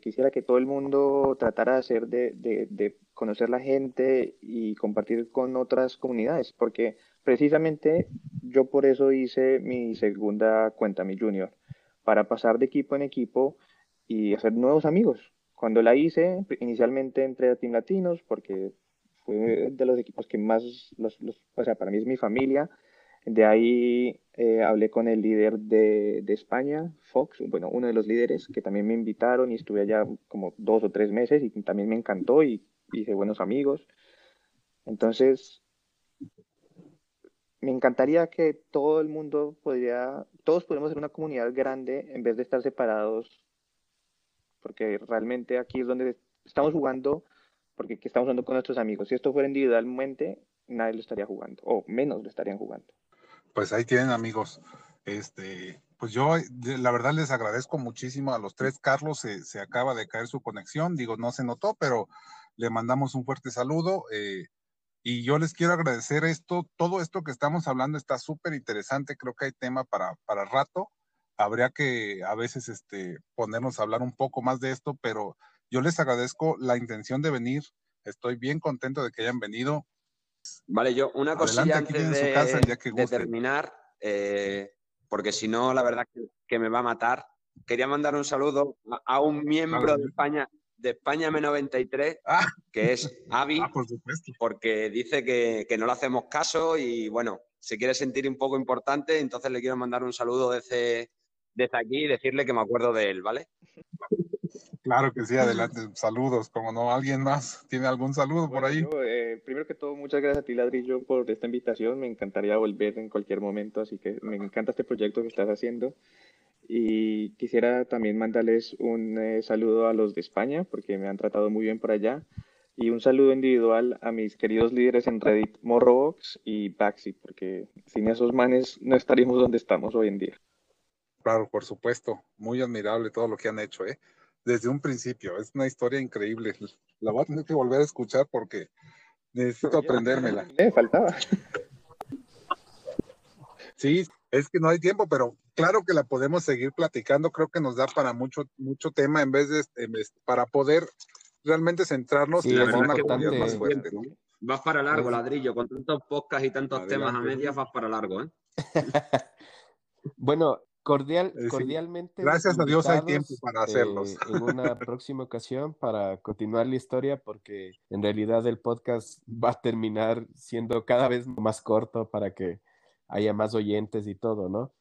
quisiera que todo el mundo tratara de hacer, de, de, conocer la gente y compartir con otras comunidades, porque precisamente yo por eso hice mi segunda cuenta, mi junior, para pasar de equipo en equipo y hacer nuevos amigos, cuando la hice, inicialmente entré a Team Latinos porque fue de los equipos que más, los, o sea, para mí es mi familia. De ahí eh, hablé con el líder de, de, España, Fox, bueno, uno de los líderes que también me invitaron y estuve allá como dos o tres meses y también me encantó y hice buenos amigos. Entonces, me encantaría que todo el mundo podría, todos pudiéramos ser una comunidad grande en vez de estar separados, porque realmente aquí es donde estamos jugando, porque estamos jugando con nuestros amigos. Si esto fuera individualmente, nadie lo estaría jugando, o menos lo estarían jugando. Pues ahí tienen amigos. Este, pues yo la verdad les agradezco muchísimo a los tres. Carlos se, acaba de caer su conexión, digo, no se notó, pero le mandamos un fuerte saludo. Eh, y yo les quiero agradecer esto, todo esto que estamos hablando está súper interesante, creo que hay tema para, para rato. Habría que a veces este, ponernos a hablar un poco más de esto, pero yo les agradezco la intención de venir. Estoy bien contento de que hayan venido. Vale, yo una cosilla antes de, terminar, eh, porque si no, la verdad que, me va a matar. Quería mandar un saludo a, un miembro de España, de España M93, ah. que es Avi, ah, porque dice que, no le hacemos caso y bueno, se quiere sentir un poco importante, entonces le quiero mandar un saludo desde, desde aquí y decirle que me acuerdo de él, ¿vale? Claro que sí, adelante. Saludos, como no, ¿alguien más tiene algún saludo por ahí? Eh, primero que todo, muchas gracias a ti, Ladrillo, por esta invitación. Me encantaría volver en cualquier momento, así que me encanta este proyecto que estás haciendo. Y quisiera también mandarles un eh, saludo a los de España, porque me han tratado muy bien por allá. Y un saludo individual a mis queridos líderes en Reddit, Morrobox y Baxi, porque sin esos manes no estaríamos donde estamos hoy en día. Claro, por supuesto. Muy admirable todo lo que han hecho, ¿eh? desde un principio. Es una historia increíble. La voy a tener que volver a escuchar porque necesito aprendérmela. Eh, faltaba. Sí, es que no hay tiempo, pero claro que la podemos seguir platicando. Creo que nos da para mucho, mucho tema en vez de para poder realmente centrarnos en una comunidad más fuerte. Vas para largo, ladrillo, con tantos podcasts y tantos temas a medias, vas para largo, ¿eh? bueno, Cordial, cordialmente. Gracias a Dios hay tiempo para hacerlos. Eh, en una próxima ocasión para continuar la historia, porque en realidad el podcast va a terminar siendo cada vez más corto para que haya más oyentes y todo, ¿no?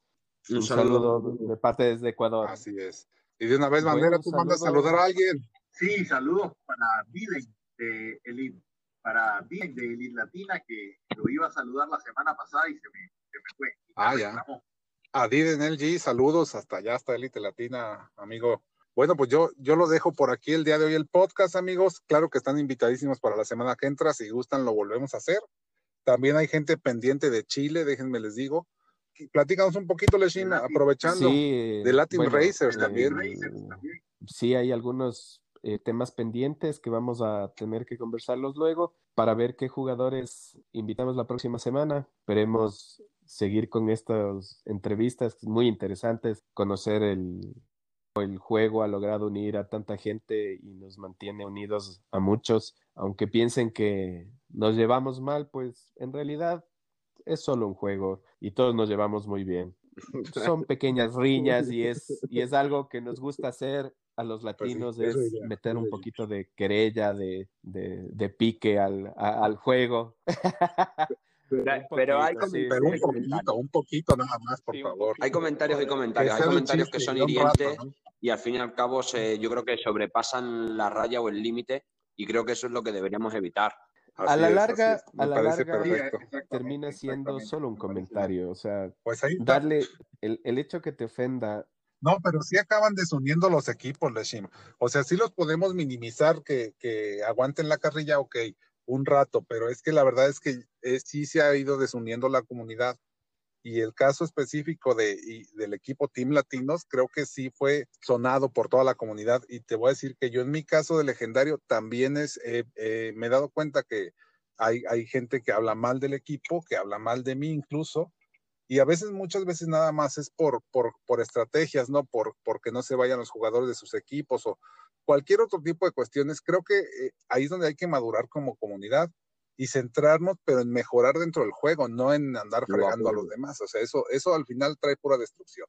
Un, saludo. de parte desde Ecuador. Así es. Y de una vez, Bandera, tú mandas a saludar a alguien. Sí, saludos para Biden de Elite, para Biden de Elite Latina, que lo iba a saludar la semana pasada y se me, se me fue. ah, ya. A Diden LG, saludos hasta allá, hasta Elite Latina, amigo. Bueno, pues yo, yo lo dejo por aquí el día de hoy el podcast, amigos. Claro que están invitadísimos para la semana que entra. Si gustan, lo volvemos a hacer. También hay gente pendiente de Chile, déjenme les digo. Platícanos un poquito, Leshin, aprovechando. de Latin Racers también. Sí, hay algunos eh, temas pendientes que vamos a tener que conversarlos luego para ver qué jugadores invitamos la próxima semana. Esperemos seguir con estas entrevistas muy interesantes, conocer el, el juego ha logrado unir a tanta gente y nos mantiene unidos a muchos, aunque piensen que nos llevamos mal, pues en realidad es solo un juego y todos nos llevamos muy bien. Son pequeñas riñas y es, y es algo que nos gusta hacer a los pues latinos, es meter un poquito de querella, de, de, pique al, al juego. Pero, hay comentarios. un poquito, un poquito nada más, por favor. Hay comentarios y comentarios. Hay comentarios que son hirientes y al fin y al cabo se, yo creo que sobrepasan la raya o el límite y creo que eso es lo que deberíamos evitar. a la larga, a la larga termina siendo solo un comentario. O sea, pues darle el, el hecho que te ofenda no, pero sí acaban desuniendo los equipos, Leshim. O sea, sí los podemos minimizar, que, que aguanten la carrilla, ok, un rato, pero es que la verdad es que eh, sí se ha ido desuniendo la comunidad. Y el caso específico de, del equipo Team Latinos creo que sí fue sonado por toda la comunidad. Y te voy a decir que yo en mi caso de legendario también es, me he dado cuenta que hay, hay gente que habla mal del equipo, que habla mal de mí incluso, y a veces, muchas veces nada más es por, por, por estrategias, ¿no? Por, porque no se vayan los jugadores de sus equipos o cualquier otro tipo de cuestiones. Creo que eh, ahí es donde hay que madurar como comunidad y centrarnos, pero en mejorar dentro del juego, no en andar fregando a los demás. O sea, eso, eso al final trae pura destrucción.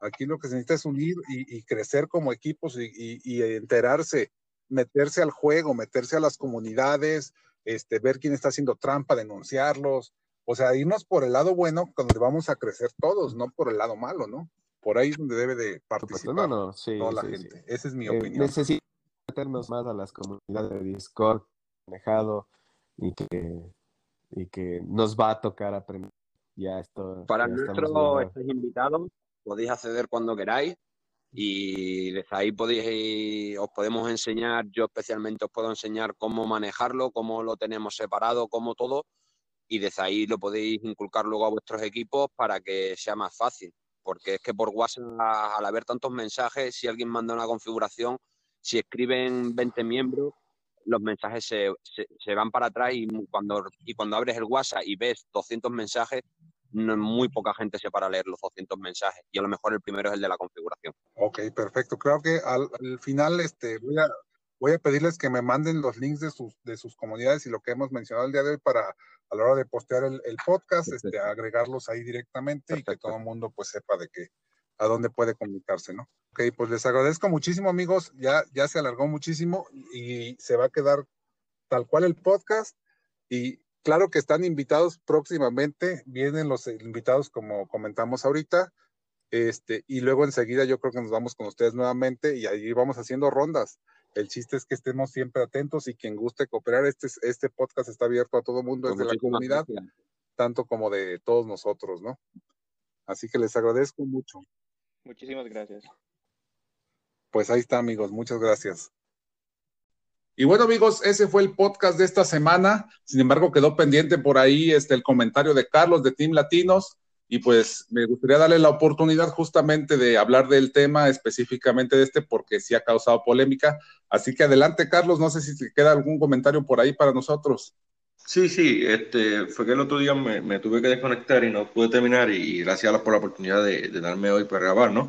Aquí lo que se necesita es unir y, crecer como equipos y, y, enterarse, meterse al juego, meterse a las comunidades, este, ver quién está haciendo trampa, denunciarlos, o sea, irnos por el lado bueno, donde vamos a crecer todos, no por el lado malo, ¿no? Por ahí es donde debe de participar no, no, sí, toda la gente. Esa es mi eh, opinión. Necesitamos meternos más a las comunidades de Discord, manejado y que, y que nos va a tocar aprender. Ya esto. Para nuestros invitados, podéis acceder cuando queráis y desde ahí podéis, os podemos enseñar, yo especialmente os puedo enseñar cómo manejarlo, cómo lo tenemos separado, cómo todo, y desde ahí lo podéis inculcar luego a vuestros equipos para que sea más fácil, porque es que por WhatsApp, al haber tantos mensajes, si alguien manda una configuración, si escriben 20 miembros, los mensajes se, se, van para atrás y cuando, y cuando abres el WhatsApp y ves 200 mensajes, muy poca gente se para leer los 200 mensajes y a lo mejor el primero es el de la configuración. Ok, perfecto. Creo que al, final este, voy, a, voy a pedirles que me manden los links de sus, de sus comunidades y lo que hemos mencionado el día de hoy para a la hora de postear el, podcast, este, agregarlos ahí directamente y que todo el mundo pues sepa de qué, a dónde puede comunicarse, ¿no? Ok, pues les agradezco muchísimo amigos, ya, ya se alargó muchísimo y se va a quedar tal cual el podcast. Y Claro que están invitados próximamente, vienen los invitados como comentamos ahorita, este, y luego enseguida yo creo que nos vamos con ustedes nuevamente y ahí vamos haciendo rondas. El chiste es que estemos siempre atentos y quien guste cooperar, este, este podcast está abierto a todo mundo desde la comunidad, tanto como de todos nosotros, ¿no? Así que les agradezco mucho. Muchísimas gracias. Pues ahí está, amigos. Muchas gracias. Y bueno, amigos, ese fue el podcast de esta semana. Sin embargo, quedó pendiente por ahí este, el comentario de Carlos de Team Latinos. Y pues me gustaría darle la oportunidad justamente de hablar del tema específicamente de este, porque sí ha causado polémica. Así que adelante, Carlos. No sé si te queda algún comentario por ahí para nosotros. Sí, sí, este, fue que el otro día me, tuve que desconectar y no pude terminar y gracias a por la oportunidad de, darme hoy para grabar, ¿no?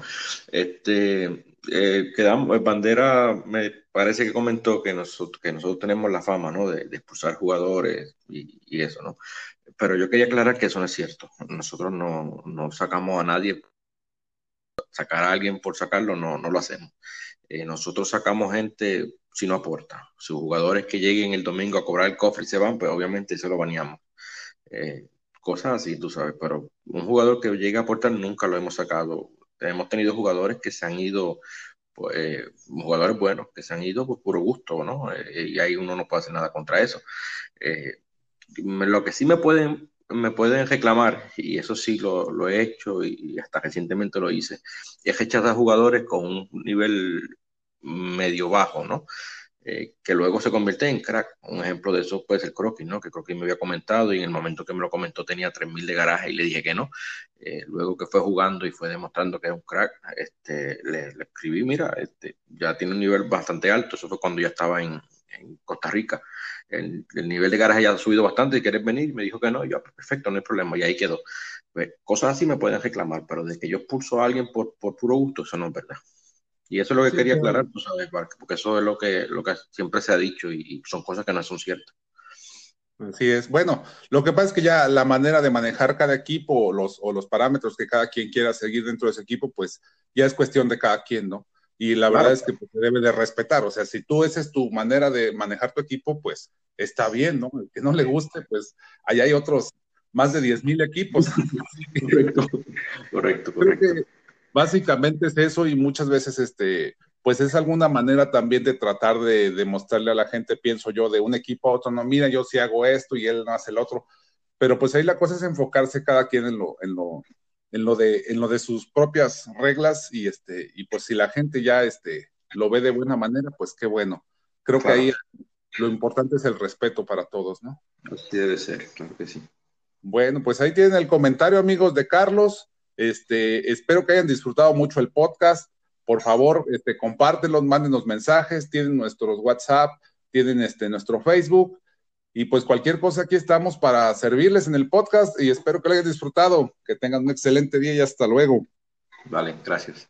Este, eh, quedamos, Bandera me parece que comentó que nosotros, que nosotros tenemos la fama, ¿no? De, expulsar jugadores y, eso, ¿no? Pero yo quería aclarar que eso no es cierto. Nosotros no, no sacamos a nadie, sacar a alguien por sacarlo, no, no lo hacemos. Eh, nosotros sacamos gente si no aporta. Si jugadores que lleguen el domingo a cobrar el cofre y se van, pues obviamente se lo baneamos. Eh, cosas así, tú sabes, pero un jugador que llegue a aportar nunca lo hemos sacado. Hemos tenido jugadores que se han ido, pues, eh, jugadores buenos, que se han ido por puro gusto, ¿no? Y ahí uno no puede hacer nada contra eso. Lo que sí me pueden, me pueden reclamar, y eso sí lo, lo he hecho y, hasta recientemente lo hice, es rechazar jugadores con un nivel medio bajo, ¿no? Eh, que luego se convierte en crack. Un ejemplo de eso puede ser Croquis, ¿no? Que Croquis me había comentado y en el momento que me lo comentó tenía 3.000 de garaje y le dije que no. Eh, luego que fue jugando y fue demostrando que es un crack, este, le, escribí, mira, este, ya tiene un nivel bastante alto, eso fue cuando ya estaba en, Costa Rica. El, nivel de garaje ya ha subido bastante y quieres venir, me dijo que no, yo, perfecto, no hay problema, y ahí quedó. Pues, cosas así me pueden reclamar, pero de que yo expulso a alguien por, por puro gusto, eso no es verdad. Y eso es lo que quería aclarar, tú sabes, porque eso es lo que, lo que siempre se ha dicho y, son cosas que no son ciertas. Así es. Bueno, lo que pasa es que ya la manera de manejar cada equipo o los, o los parámetros que cada quien quiera seguir dentro de ese equipo, pues ya es cuestión de cada quien, ¿no? Y la verdad es que pues, se debe de respetar. O sea, si tú esa es tu manera de manejar tu equipo, pues está bien, ¿no? El que no le guste, pues allá hay otros más de 10 mil equipos. correcto, correcto, correcto básicamente es eso y muchas veces este pues es alguna manera también de tratar de demostrarle a la gente, pienso yo, de un equipo a otro, no, mira, yo sí hago esto y él no hace el otro, pero pues ahí la cosa es enfocarse cada quien en lo, en lo, en lo de, en lo de sus propias reglas y este, y pues si la gente ya este lo ve de buena manera, pues qué bueno. Creo que ahí lo importante es el respeto para todos, ¿no? Así debe ser, claro que sí. Bueno, pues ahí tienen el comentario, amigos de Carlos. Este, espero que hayan disfrutado mucho el podcast. Por favor, este, compártelos, mándenos mensajes, tienen nuestros WhatsApp, tienen este, nuestro Facebook. Y pues cualquier cosa, aquí estamos para servirles en el podcast y espero que lo hayan disfrutado. Que tengan un excelente día y hasta luego. Vale, gracias.